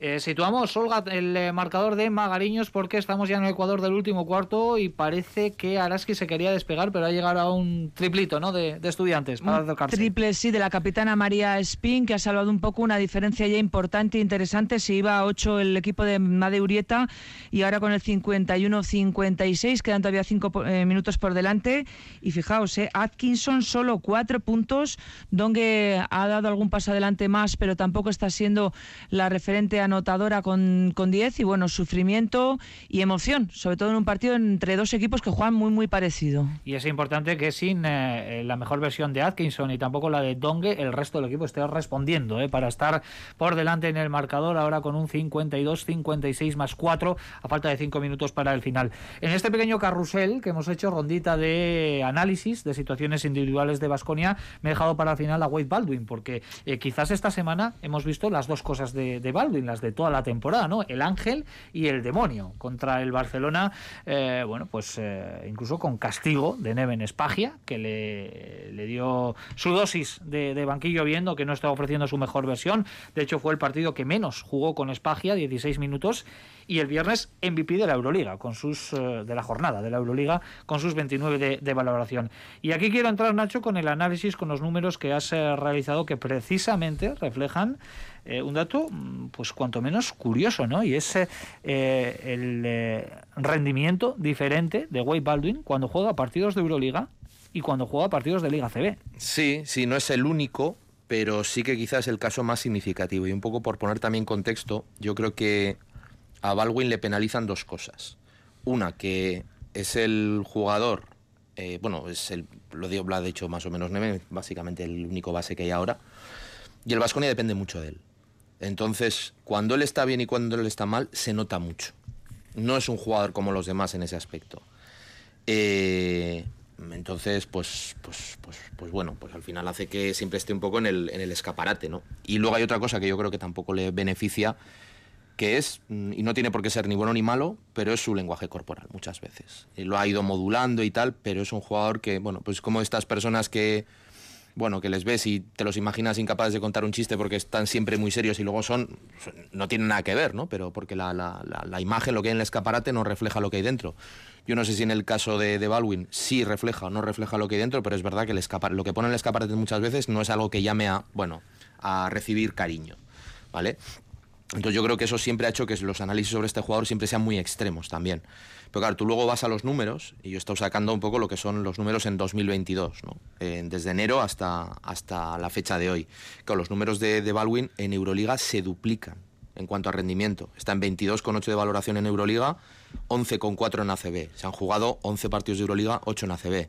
Eh, situamos, Olga, el eh, marcador de Magariños porque estamos ya en el Ecuador del último cuarto y parece que Araski se quería despegar, pero ha llegado a un triplito ¿no? de, estudiantes para Triple, sí, de la capitana María Spin, que ha salvado un poco una diferencia ya importante e interesante. Se iba a 8 el equipo de Made Urieta y ahora con el 51-56 quedan todavía 5 eh, minutos por delante. Y fijaos, Atkinson solo 4 puntos. Donge ha dado algún paso adelante más, pero tampoco está siendo la referente a anotadora con, con 10 y bueno, sufrimiento y emoción, sobre todo en un partido entre dos equipos que juegan muy muy parecido. Y es importante que sin eh, la mejor versión de Atkinson y tampoco la de Dongue, el resto del equipo esté respondiendo eh, para estar por delante en el marcador ahora con un 52-56 más 4 a falta de 5 minutos para el final. En este pequeño carrusel que hemos hecho, rondita de análisis de situaciones individuales de Basconia, me he dejado para el final a Wade Baldwin porque eh, quizás esta semana hemos visto las dos cosas de, de Baldwin, las de toda la temporada, ¿no? El ángel y el demonio contra el Barcelona, eh, bueno, pues eh, incluso con castigo de Neven Espagia, que le, le dio su dosis de, banquillo viendo que no estaba ofreciendo su mejor versión. De hecho, fue el partido que menos jugó con Espagia, 16 minutos, y el viernes MVP de la Euroliga, con sus eh, de la jornada de la Euroliga, con sus 29 de, valoración. Y aquí quiero entrar, Nacho, con el análisis, con los números que has realizado que precisamente reflejan eh, un dato, mm, pues cuanto menos curioso, ¿no? Y es eh, el eh, rendimiento diferente de Wade Baldwin cuando juega partidos de Euroliga y cuando juega partidos de Liga CB. Sí, sí, no es el único, pero sí que quizás es el caso más significativo. Y un poco por poner también contexto, yo creo que a Baldwin le penalizan dos cosas. Una, que es el jugador, bueno, es el, lo, lo ha dicho más o menos Neme, básicamente el único base que hay ahora, y el Vasconia depende mucho de él. Entonces, cuando él está bien y cuando él está mal, se nota mucho. No es un jugador como los demás en ese aspecto. Eh, entonces, pues, pues, pues, pues bueno, pues al final hace que siempre esté un poco en el, en el escaparate, ¿no? Y luego hay otra cosa que yo creo que tampoco le beneficia, que es, mm, y no tiene por qué ser ni bueno ni malo, pero es su lenguaje corporal muchas veces. Y lo ha ido modulando y tal, pero es un jugador que, bueno, pues como estas personas que bueno, que les ves y te los imaginas incapaces de contar un chiste porque están siempre muy serios y luego son, no tienen nada que ver, ¿no? Pero porque la, la, la, imagen, lo que hay en el escaparate, no refleja lo que hay dentro. Yo no sé si en el caso de, de Baldwin sí refleja o no refleja lo que hay dentro, pero es verdad que el lo que pone en el escaparate muchas veces no es algo que llame a, bueno, a recibir cariño, ¿vale? Entonces yo creo que eso siempre ha hecho que los análisis sobre este jugador siempre sean muy extremos también. Pero claro, tú luego vas a los números, y yo he estado sacando un poco lo que son los números en 2022, ¿no? desde enero hasta, hasta la fecha de hoy. Claro, los números de, de Baldwin en Euroliga se duplican en cuanto a rendimiento. Está en 22,8 de valoración en Euroliga, 11,4 en ACB. Se han jugado 11 partidos de Euroliga, 8 en ACB.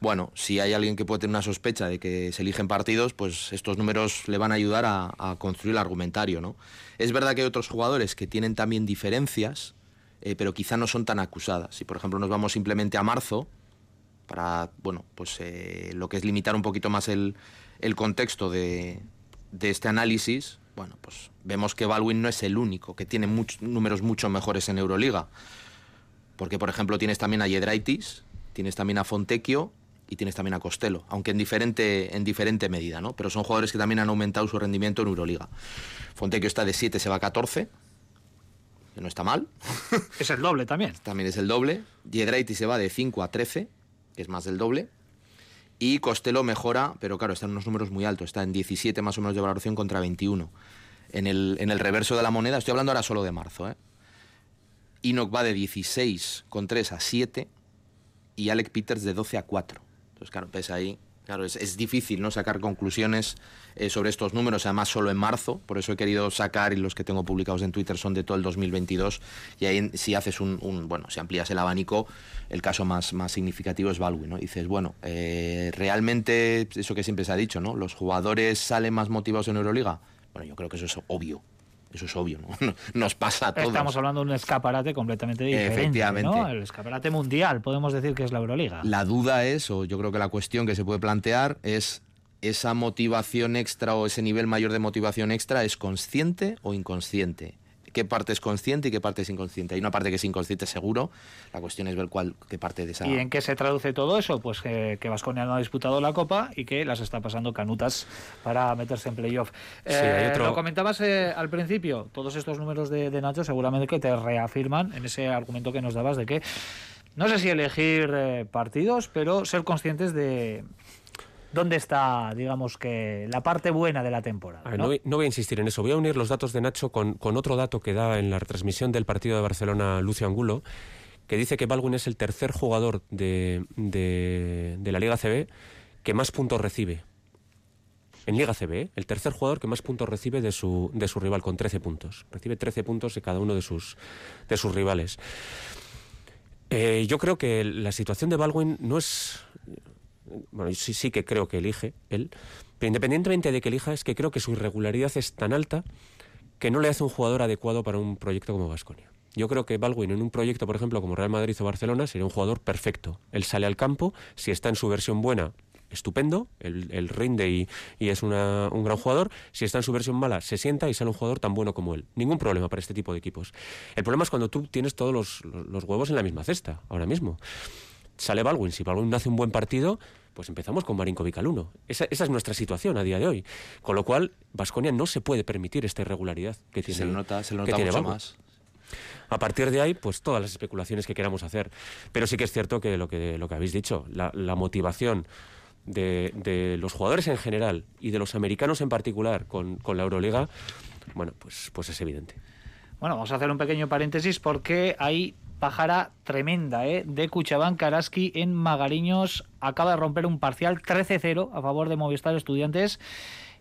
Bueno, si hay alguien que puede tener una sospecha de que se eligen partidos, pues estos números le van a ayudar a, construir el argumentario, ¿no? Es verdad que hay otros jugadores que tienen también diferencias, eh, pero quizá no son tan acusadas. Si por ejemplo nos vamos simplemente a marzo, para bueno, pues eh, lo que es limitar un poquito más el, el contexto de, de, este análisis, bueno, pues vemos que Baldwin no es el único, que tiene números mucho mejores en Euroliga. Porque, por ejemplo, tienes también a Yedraitis, tienes también a Fontecchio y tienes también a Costello, aunque en diferente, en diferente medida, ¿no? Pero son jugadores que también han aumentado su rendimiento en Euroliga. Fontecchio está de 7, se va a 14, no está mal. Es el doble también. [laughs] también es el doble. Yedraiti se va de 5 a 13, que es más del doble. Y Costello mejora, pero claro, está en unos números muy altos. Está en 17 más o menos de valoración contra 21. En el, en el reverso de la moneda, estoy hablando ahora solo de marzo, ¿eh? Enoch va de 16 con 3 a 7 y Alec Peters de 12 a 4. Entonces, claro, pesa ahí Claro, es, difícil ¿no? sacar conclusiones eh, sobre estos números, además solo en marzo, por eso he querido sacar, y los que tengo publicados en Twitter son de todo el 2022, y ahí si haces un, bueno, si amplías el abanico, el caso más, más significativo es Baldwin, ¿no? dices, bueno, eh, realmente, eso que siempre se ha dicho, ¿no? ¿Los jugadores salen más motivados en Euroliga? Bueno, yo creo que eso es obvio. Eso es obvio, [laughs] ¿no? Nos pasa a todos. Estamos hablando de un escaparate completamente diferente. Efectivamente. ¿no? El escaparate mundial, podemos decir que es la Euroliga. La duda es, o yo creo que la cuestión que se puede plantear es esa motivación extra o ese nivel mayor de motivación extra es consciente o inconsciente qué parte es consciente y qué parte es inconsciente. Hay una parte que es inconsciente seguro, la cuestión es ver cuál, qué parte de esa... ¿Y en qué se traduce todo eso? Pues que, Vasconia no ha disputado la Copa y que las está pasando canutas para meterse en playoff. Eh, lo comentabas eh, al principio, todos estos números de, Nacho seguramente que te reafirman en ese argumento que nos dabas de que no sé si elegir eh, partidos, pero ser conscientes de, dónde está, digamos que, la parte buena de la temporada. ¿no? voy, a insistir en eso. Voy a unir los datos de Nacho con, otro dato que da en la retransmisión del partido de Barcelona Lucio Angulo, que dice que Baldwin es el tercer jugador de, la Liga CB que más puntos recibe. En Liga CB, ¿eh? el tercer jugador que más puntos recibe de su, de su rival, con 13 puntos. Recibe 13 puntos de cada uno de sus, de sus rivales. Eh, yo creo que la situación de Baldwin no es bueno, sí, sí que creo que elige él, pero independientemente de que elija, es que creo que su irregularidad es tan alta que no le hace un jugador adecuado para un proyecto como Vasconia. Yo creo que Baldwin en un proyecto, por ejemplo, como Real Madrid o Barcelona, sería un jugador perfecto. Él sale al campo, si está en su versión buena, estupendo, él, rinde y, es un gran jugador. Si está en su versión mala, se sienta y sale un jugador tan bueno como él. Ningún problema para este tipo de equipos. El problema es cuando tú tienes todos los, los huevos en la misma cesta, ahora mismo. Sale Baldwin, si Baldwin hace un buen partido, pues empezamos con Marinkovic al 1. Esa, esa, es nuestra situación a día de hoy. Con lo cual, Vasconia no se puede permitir esta irregularidad que tiene. Se lo nota, se lo nota mucho más. A partir de ahí, pues todas las especulaciones que queramos hacer. Pero sí que es cierto que lo que, lo que habéis dicho, la, motivación de, de, los jugadores en general y de los americanos en particular con, con la Euroliga, bueno, pues, pues es evidente. Bueno, vamos a hacer un pequeño paréntesis porque hay pájara tremenda ¿eh? de Cuchabán Karaski en Magariños. Acaba de romper un parcial 13-0 a favor de Movistar Estudiantes.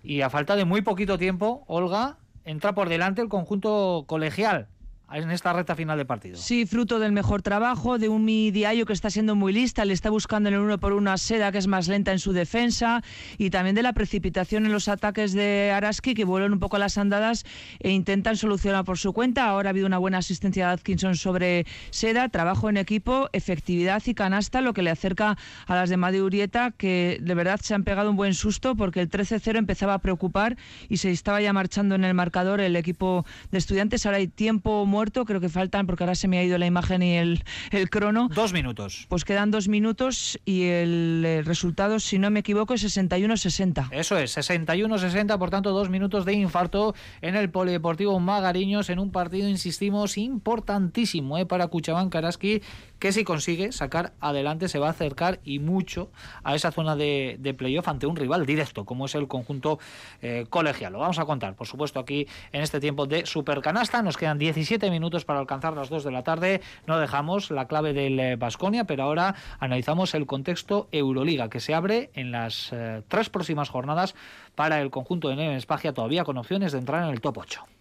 Y a falta de muy poquito tiempo, Olga, entra por delante el conjunto colegial en esta recta final de partido. Sí, fruto del mejor trabajo de un Diayo que está siendo muy lista, le está buscando en el uno por una Seda que es más lenta en su defensa y también de la precipitación en los ataques de Araski que vuelven un poco a las andadas e intentan solucionar por su cuenta. Ahora ha habido una buena asistencia de Atkinson sobre Seda, trabajo en equipo, efectividad y canasta, lo que le acerca a las de Madi Urieta que de verdad se han pegado un buen susto porque el 13-0 empezaba a preocupar y se estaba ya marchando en el marcador el equipo de estudiantes. Ahora hay tiempo creo que faltan, porque ahora se me ha ido la imagen y el, el crono. Dos minutos. Pues quedan dos minutos y el, resultado, si no me equivoco, es 61-60. Eso es, 61-60, por tanto, dos minutos de infarto en el Polideportivo Magariños en un partido, insistimos, importantísimo ¿eh? para Cuchabán Karaski, que si consigue sacar adelante se va a acercar y mucho a esa zona de, playoff ante un rival directo, como es el conjunto eh, colegial. Lo vamos a contar, por supuesto, aquí en este tiempo de Supercanasta. Nos quedan 17 minutos para alcanzar las 2 de la tarde. No dejamos la clave del Vasconia, pero ahora analizamos el contexto Euroliga, que se abre en las eh, tres próximas jornadas para el conjunto de Neve Espagia, todavía con opciones de entrar en el top 8.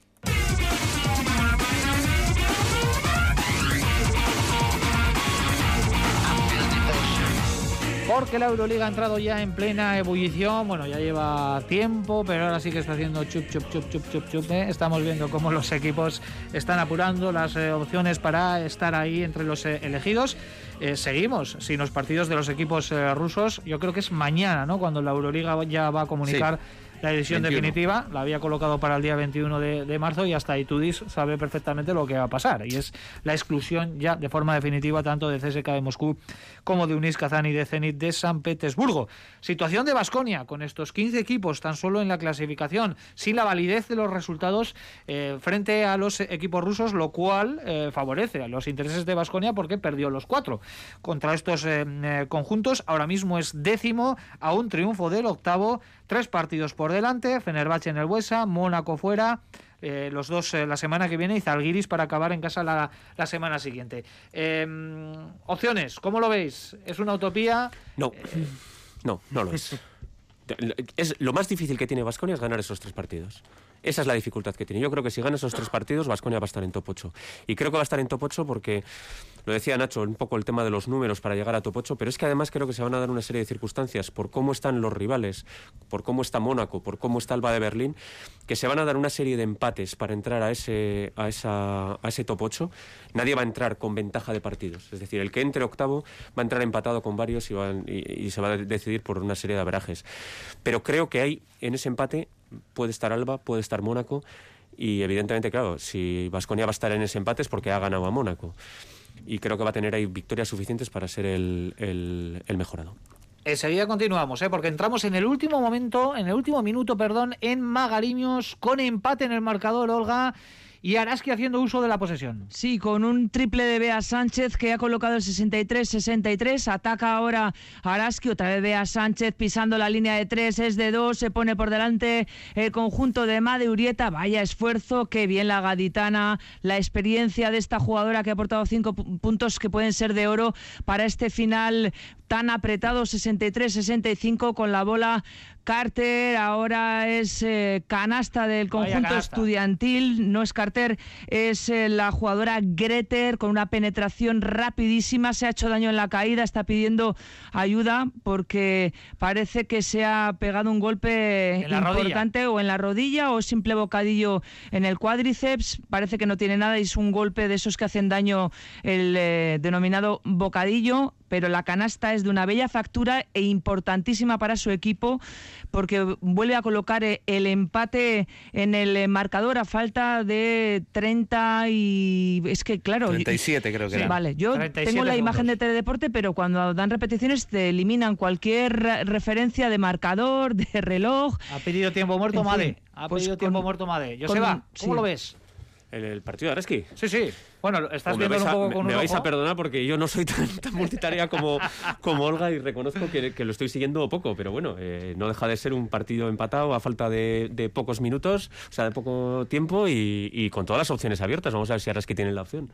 Porque la Euroliga ha entrado ya en plena ebullición. Bueno, ya lleva tiempo, pero ahora sí que está haciendo chup, chup, chup, chup, chup, chup. ¿eh? Estamos viendo cómo los equipos están apurando las eh, opciones para estar ahí entre los eh, elegidos. seguimos sin los partidos de los equipos rusos. Yo creo que es mañana, ¿no? Cuando la Euroliga ya va a comunicar la edición definitiva. La había colocado para el día 21 de, marzo y hasta Itudis sabe perfectamente lo que va a pasar. Y es la exclusión ya de forma definitiva tanto de CSK de Moscú como de Unis Kazan y de Zenit de San Petersburgo. Situación de Basconia con estos 15 equipos tan solo en la clasificación, sin la validez de los resultados eh, frente a los equipos rusos, lo cual eh, favorece a los intereses de Basconia porque perdió los cuatro contra estos eh, conjuntos. Ahora mismo es décimo a un triunfo del octavo Tres partidos por delante, Fenerbahce en el Buesa, Mónaco fuera, eh, los dos eh, la semana que viene y Zalgiris para acabar en casa la, semana siguiente. Em, opciones, ¿cómo lo veis? ¿Es una utopía? No, eh, no, no lo es. [laughs] es. Lo más difícil que tiene Vasconia es ganar esos tres partidos. Esa es la dificultad que tiene. Yo creo que si gana esos tres partidos, Vasconia va a estar en top 8. Y creo que va a estar en top 8 porque Lo decía Nacho, un poco el tema de los números para llegar a top 8, pero es que además creo que se van a dar una serie de circunstancias por cómo están los rivales, por cómo está Mónaco, por cómo está Alba de Berlín, que se van a dar una serie de empates para entrar a ese, a esa, a ese top 8. Nadie va a entrar con ventaja de partidos. Es decir, el que entre octavo va a entrar empatado con varios y, y se va a decidir por una serie de averajes. Pero creo que hay en ese empate puede estar Alba, puede estar Mónaco y evidentemente, claro, si Vasconia va a estar en ese empate es porque ha ganado a Mónaco. Y creo que va a tener ahí victorias suficientes para ser el, el, mejorado. Enseguida continuamos, ¿eh? porque entramos en el último momento, en el último minuto, perdón, en Magariños, con empate en el marcador, Olga y Araski haciendo uso de la posesión. Sí, con un triple de Bea Sánchez que ha colocado el 63-63. Ataca ahora Araski, otra vez Bea Sánchez pisando la línea de tres, es de dos, se pone por delante el conjunto de Made Urieta. Vaya esfuerzo, qué bien la gaditana, la experiencia de esta jugadora que ha aportado cinco puntos que pueden ser de oro para este final tan apretado, 63-65 con la bola. Carter, ahora es eh, canasta del conjunto estudiantil, no es Carter, es eh, la jugadora Greter con una penetración rapidísima, se ha hecho daño en la caída, está pidiendo ayuda porque parece que se ha pegado un golpe importante o en la rodilla o simple bocadillo en el cuádriceps, parece que no tiene nada y es un golpe de esos que hacen daño el eh, denominado bocadillo pero la canasta es de una bella factura e importantísima para su equipo porque vuelve a colocar eh, el empate en el eh, marcador a falta de 30 y es que claro 37 creo que era. vale yo tengo la imagen de Teledeporte pero cuando dan repeticiones te eliminan cualquier referencia de marcador de reloj ha pedido tiempo muerto Made ha pues pedido tiempo muerto Made Joseba ¿cómo lo ves? ¿El, partido de Areski? Sí, sí. Bueno, estás viendo un poco con Me vais a perdonar porque yo no soy [laughs] tan, multitarea como, como Olga y reconozco que, lo estoy siguiendo poco, pero bueno, eh, no deja de ser un partido empatado a falta de, pocos minutos, o sea, de poco tiempo y, y, con todas las opciones abiertas. Vamos a ver si Areski tiene la opción.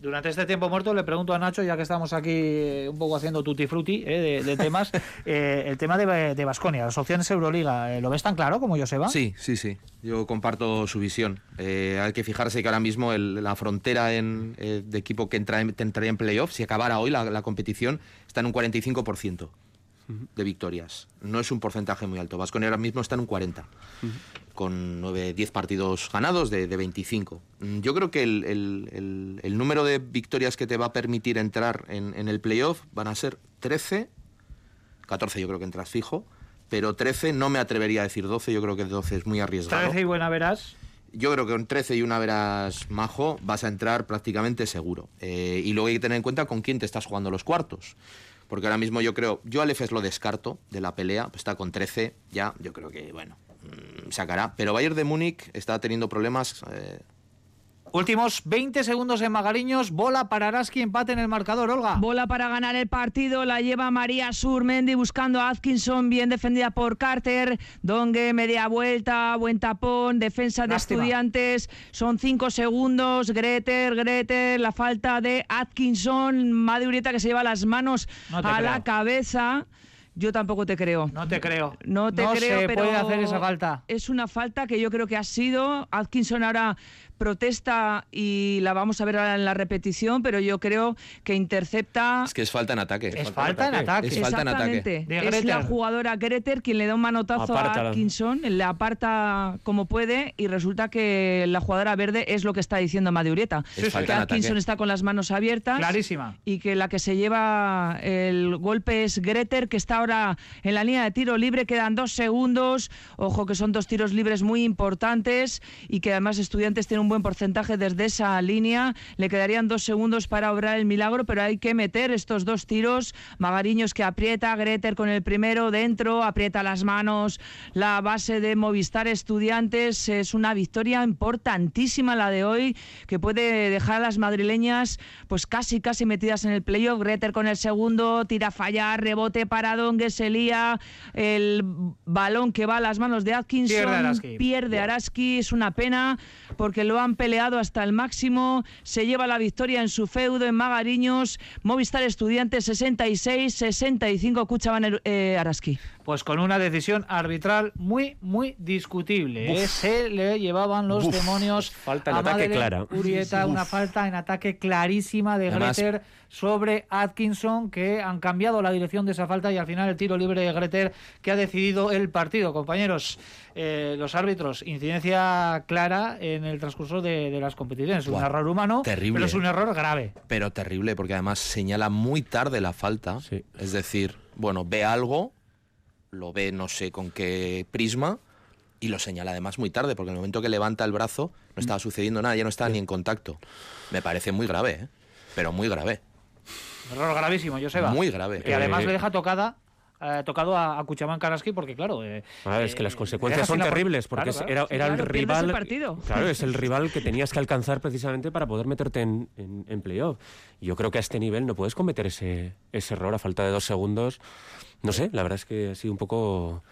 Durante este tiempo muerto le pregunto a Nacho, ya que estamos aquí eh, un poco haciendo tutti frutti eh, de, [laughs] temas, eh, el tema de Basconia, las opciones Euroliga, ¿lo ves tan claro como Joseba? Sí, sí, sí. Yo comparto su visión. hay que fijarse que ahora mismo la frontera en, de equipo que entra, entraría en playoff, si acabara hoy la, competición, está en un 45% de victorias. No es un porcentaje muy alto. Vasconia ahora mismo está en un 40 con 9, 10 partidos ganados de, 25. Mm, yo creo que el, número de victorias que te va a permitir entrar en, el playoff van a ser 13, 14 yo creo que entras fijo, pero 13 no me atrevería a decir 12, yo creo que 12 es muy arriesgado. 13 y buena verás. Yo creo que con 13 y una verás majo vas a entrar prácticamente seguro. Eh, y luego hay que tener en cuenta con quién te estás jugando los cuartos. Porque ahora mismo yo creo, yo al EFES lo descarto de la pelea, pues está con 13, ya, yo creo que, bueno, sacará. Pero Bayern de Múnich está teniendo problemas. Eh, Últimos 20 segundos en Magariños, bola para Araski, empate en el marcador, Olga. Bola para ganar el partido, la lleva María Surmendi buscando a Atkinson, bien defendida por Carter, Dongue, media vuelta, buen tapón, defensa de estudiantes, son 5 segundos, Greter, Greter, la falta de Atkinson, Madurieta que se lleva las manos a la cabeza. Yo tampoco te creo. No te creo. No te creo, se pero puede hacer esa falta. Es una falta que yo creo que ha sido. Atkinson ahora protesta y la vamos a ver ahora en la repetición, pero yo creo que intercepta. Es que es falta en ataque. Es falta en ataque. Es falta en ataque. Es la jugadora Greter quien le da un manotazo a Atkinson, le aparta como puede y resulta que la jugadora verde es lo que está diciendo Madurieta. que Atkinson está con las manos abiertas. Clarísima. Y que la que se lleva el golpe es Greter, que está ahora en la línea de tiro libre. Quedan dos segundos. Ojo que son dos tiros libres muy importantes y que además estudiantes tienen un buen porcentaje desde esa línea. Le quedarían dos segundos para obrar el milagro, pero hay que meter estos dos tiros. Magariños que aprieta, Greter con el primero dentro, aprieta las manos. La base de Movistar Estudiantes es una victoria importantísima la de hoy, que puede dejar a las madrileñas pues casi casi metidas en el playoff. Greter con el segundo, tira fallar, rebote para Dongue, se lía el balón que va a las manos de Atkinson. Pierde Araski. Pierde Araski, es una pena porque lo han peleado hasta el máximo. Se lleva la victoria en su feudo en Magariños. Movistar Estudiantes 66, 65 Cuchaban eh, Araski. Pues con una decisión arbitral muy, muy discutible. ¿eh? Se le llevaban los demonios. Falta en ataque clara. Urieta, una falta en ataque clarísima de Greter sobre Atkinson, que han cambiado la dirección de esa falta y al final el tiro libre de Greter que ha decidido el partido. Compañeros, eh, los árbitros, incidencia clara en el transcurso de, las competiciones. Es un error humano, pero es un error grave. Pero terrible, porque además señala muy tarde la falta. Es decir, bueno, ve algo, lo ve no sé con qué prisma y lo señala además muy tarde, porque en el momento que levanta el brazo no estaba sucediendo nada, ya no estaba ni en contacto. Me parece muy grave, ¿eh? pero muy grave. error gravísimo, Joseba. Muy grave. Y además le deja tocada eh, tocado a, a Kuchaman Karaski porque claro eh, es que las eh, consecuencias son terribles porque era, era el rival claro es el [laughs] rival que tenías que alcanzar precisamente para poder meterte en, en, en playoff. Yo creo que a este nivel no puedes cometer ese, ese error a falta de dos segundos. No sé la verdad es que ha sido un poco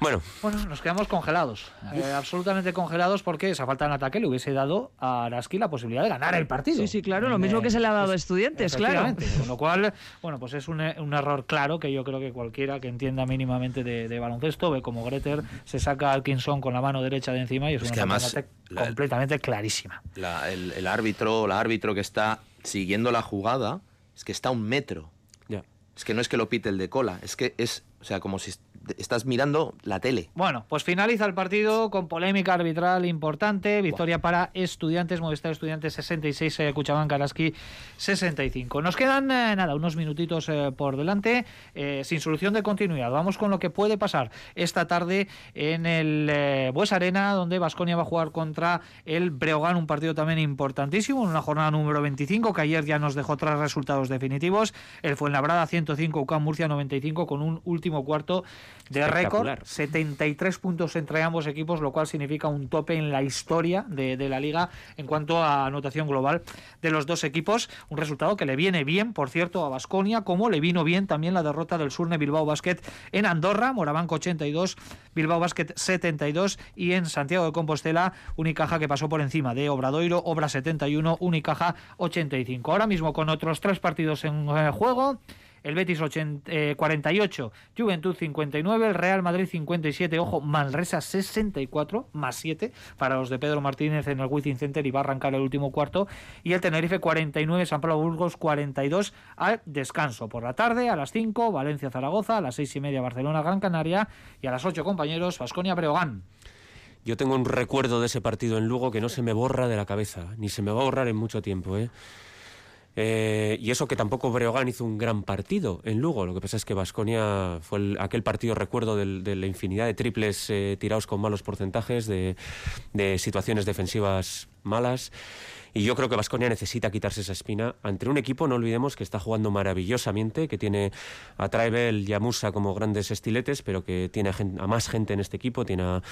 bueno. Bueno, nos quedamos congelados, eh, absolutamente congelados porque esa falta en ataque le hubiese dado a Araski la posibilidad de ganar el partido. Sí, sí, claro, lo mismo que se le ha dado a estudiantes, claro. Con lo cual, bueno, pues es un, error claro que yo creo que cualquiera que entienda mínimamente de, baloncesto ve como Greter se saca a Alkinson con la mano derecha de encima y es, una además, completamente clarísima. el, el árbitro, la árbitro que está siguiendo la jugada es que está a un metro. Ya. Es que no es que lo pite el de cola, es que es, o sea, como si estás mirando la tele. Bueno, pues finaliza el partido con polémica arbitral importante, victoria para Estudiantes, Movistar Estudiantes 66, eh, Cuchabán Karaski 65. Nos quedan eh, nada, unos minutitos eh, por delante, eh, sin solución de continuidad. Vamos con lo que puede pasar esta tarde en el Bues Arena, donde Vasconia va a jugar contra el Breogán, un partido también importantísimo, en una jornada número 25, que ayer ya nos dejó tres resultados definitivos. El Fuenlabrada 105, UCAM Murcia 95, con un último cuarto de récord, 73 puntos entre ambos equipos, lo cual significa un tope en la historia de, la liga en cuanto a anotación global de los dos equipos. Un resultado que le viene bien, por cierto, a Basconia, como le vino bien también la derrota del Surne Bilbao Basket en Andorra, Morabanco 82, Bilbao Basket 72 y en Santiago de Compostela, Unicaja que pasó por encima de Obradoiro, Obra 71, Unicaja 85. Ahora mismo con otros tres partidos en eh, juego el Betis 48, eh, Juventud 59, el Real Madrid 57, ojo, Manresa 64, más 7 para los de Pedro Martínez en el Wizzing Center y va a arrancar el último cuarto, y el Tenerife 49, San Pablo Burgos 42 al descanso. Por la tarde, a las 5, Valencia-Zaragoza, a las 6 y media Barcelona-Gran Canaria y a las 8 compañeros, Vasconia-Breogán. Yo tengo un recuerdo de ese partido en Lugo que no se me borra de la cabeza, ni se me va a borrar en mucho tiempo, ¿eh? Eh, y eso que tampoco Breogán hizo un gran partido en Lugo. Lo que pasa es que Vasconia fue aquel partido, recuerdo, de la infinidad de triples eh, tirados con malos porcentajes, de situaciones defensivas malas. Y yo creo que Vasconia necesita quitarse esa espina ante un equipo, no olvidemos, que está jugando maravillosamente, que tiene a Traibel y a Musa como grandes estiletes, pero que tiene a, más gente en este equipo. Tiene a,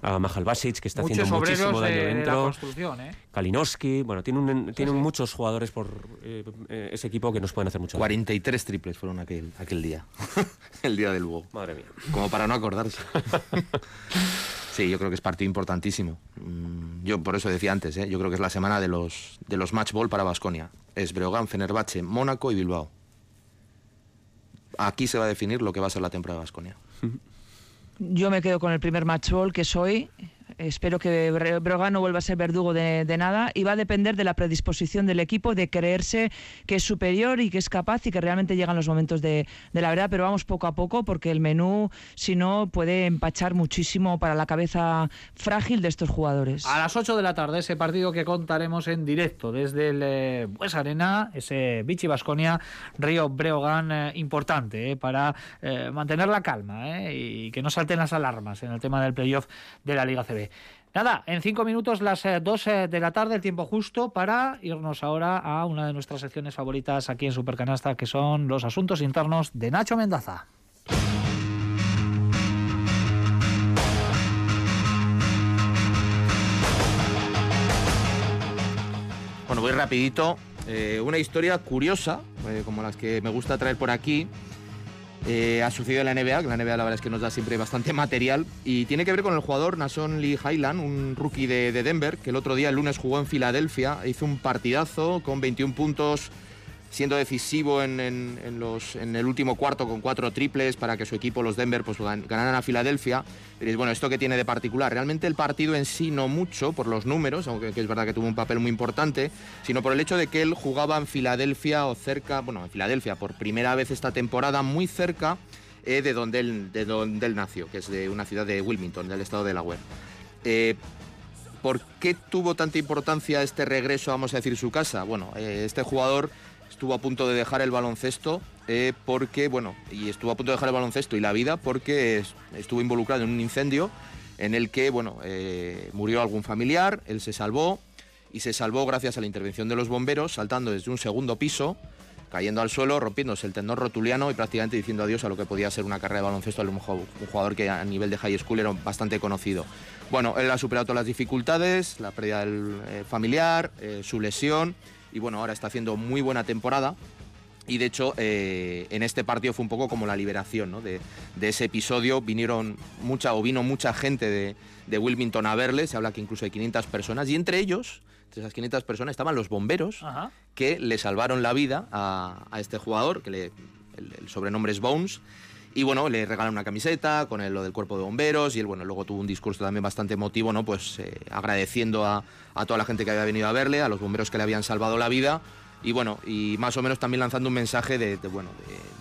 a Mahal Basic, que está haciendo muchísimo daño dentro. ¿eh? Kalinowski, bueno, tiene, un, muchos jugadores por eh, eh, ese equipo que nos pueden hacer mucho 43 triples fueron aquel, aquel día, [laughs] el día del Lugo. Madre mía. Como para no acordarse. [laughs] Sí, yo creo que es partido importantísimo. Mm, yo por eso decía antes, ¿eh? yo creo que es la semana de los, de los match ball para Basconia. Es Breogán, Fenerbahce, Mónaco y Bilbao. Aquí se va a definir lo que va a ser la temporada de Basconia. Yo me quedo con el primer match ball que soy espero que Brogan no vuelva a ser verdugo de, nada y va a depender de la predisposición del equipo, de creerse que es superior y que es capaz y que realmente llegan los momentos de, la verdad, pero vamos poco a poco porque el menú, si no, puede empachar muchísimo para la cabeza frágil de estos jugadores. A las 8 de la tarde, ese partido que contaremos en directo desde el eh, Bues Arena, ese Vichy Basconia, Río Breogán, eh, importante eh, para mantener la calma y que no salten las alarmas en el tema del playoff de la Liga CB. Nada, en cinco minutos las eh, dos eh, de la tarde, el tiempo justo para irnos ahora a una de nuestras secciones favoritas aquí en Supercanasta, que son los asuntos internos de Nacho Mendaza. Bueno, voy rapidito. Eh, una historia curiosa, como las que me gusta traer por aquí, Eh, ha sucedido en la NBA, que la NBA la verdad es que nos da siempre bastante material, y tiene que ver con el jugador Nason Lee Highland, un rookie de, de Denver, que el otro día, el lunes, jugó en Filadelfia, hizo un partidazo con 21 puntos, siendo decisivo en, en- los, en el último cuarto con cuatro triples para que su equipo, los Denver, pues gan- ganaran a Filadelfia. Diréis, bueno, ¿esto qué tiene de particular? Realmente el partido en sí no mucho por los números, aunque que es verdad que tuvo un papel muy importante, sino por el hecho de que él jugaba en Filadelfia o cerca, bueno, en Filadelfia por primera vez esta temporada, muy cerca eh, de, donde él, de donde él nació, que es de una ciudad de Wilmington, del estado de Delaware. Eh, ¿Por qué tuvo tanta importancia este regreso, vamos a decir, su casa? Bueno, eh, este jugador estuvo a punto de dejar el baloncesto eh, porque, bueno, y estuvo a punto de dejar el baloncesto y la vida porque es- estuvo involucrado en un incendio en el que, bueno, eh, murió algún familiar, él se salvó y se salvó gracias a la intervención de los bomberos, saltando desde un segundo piso, cayendo al suelo, rompiéndose el tendón rotuliano y prácticamente diciendo adiós a lo que podía ser una carrera de baloncesto, ju- un jugador que a nivel de high school era bastante conocido. Bueno, él ha superado todas las dificultades, la pérdida del eh, familiar, su lesión y bueno, ahora está haciendo muy buena temporada. Y de hecho, eh, en este partido fue un poco como la liberación ¿no? de, de ese episodio. Vinieron mucha, o vino mucha gente de, de Wilmington a verle. Se habla que incluso hay 500 personas. Y entre ellos, entre esas 500 personas, estaban los bomberos Ajá. que le salvaron la vida a, a este jugador, que le- el, el sobrenombre es Bones. Y bueno, le regalan una camiseta con el- lo del cuerpo de bomberos y él, bueno, luego tuvo un discurso también bastante emotivo, ¿no? Pues eh, agradeciendo a, a toda la gente que había venido a verle, a los bomberos que le habían salvado la vida y bueno, y más o menos también lanzando un mensaje de, bueno,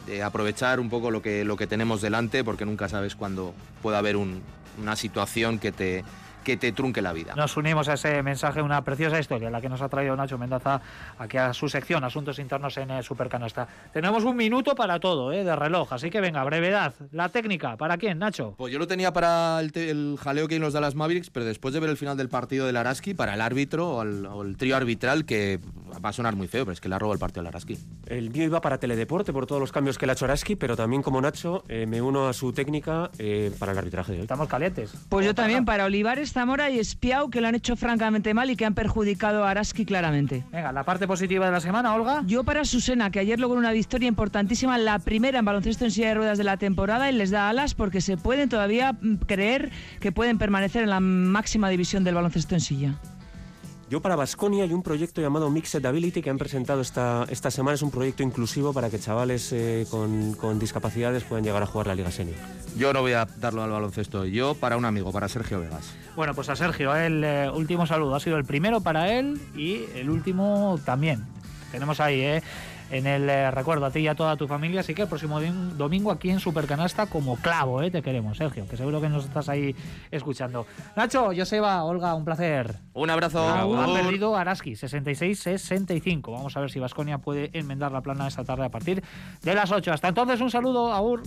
de, aprovechar un poco lo que, lo que tenemos delante porque nunca sabes cuándo puede haber un- una situación que te, que te trunque la vida. Nos unimos a ese mensaje, una preciosa historia, la que nos ha traído Nacho Mendaza aquí a su sección, Asuntos Internos en eh, Supercanasta. Tenemos un minuto para todo, eh, de reloj, así que venga, brevedad. La técnica, ¿para quién, Nacho? Pues yo lo tenía para el, el jaleo que hay en los Dallas Mavericks, pero después de ver el final del partido del Araski, para el árbitro o el, o el trío arbitral, que va a sonar muy feo, pero es que le ha robado el partido al Araski. El mío iba para Teledeporte por todos los cambios que le ha hecho Araski, pero también como Nacho eh, me uno a su técnica eh, para el arbitraje de hoy. Estamos calientes. Pues yo también para Olivares, Zamora y Espiau, que lo han hecho francamente mal y que han perjudicado a Araski claramente. Venga, la parte positiva de la semana, Olga. Yo para Susena, que ayer logró una victoria importantísima, la primera en baloncesto en silla de ruedas de la temporada y les da alas porque se pueden todavía mm, creer que pueden permanecer en la máxima división del baloncesto en silla. Yo para Basconia hay un proyecto llamado Mixed Ability que han presentado esta, esta semana. Es un proyecto inclusivo para que chavales eh, con, con discapacidades puedan llegar a jugar la Liga Senior. Yo no voy a darlo al baloncesto, yo para un amigo, para Sergio Vegas. Bueno, pues a Sergio, el eh, último saludo ha sido el primero para él y el último también. Tenemos ahí, ¿eh? En el eh, recuerdo a ti y a toda tu familia, así que el próximo dom- domingo aquí en Supercanasta como clavo, ¿eh? Te queremos, Sergio, que seguro que nos estás ahí escuchando. Nacho, Joseba, Olga, un placer. Un abrazo. Agur. perdido Araski, 66-65. Vamos a ver si Vasconia puede enmendar la plana esta tarde a partir de las 8. Hasta entonces, un saludo, Aur.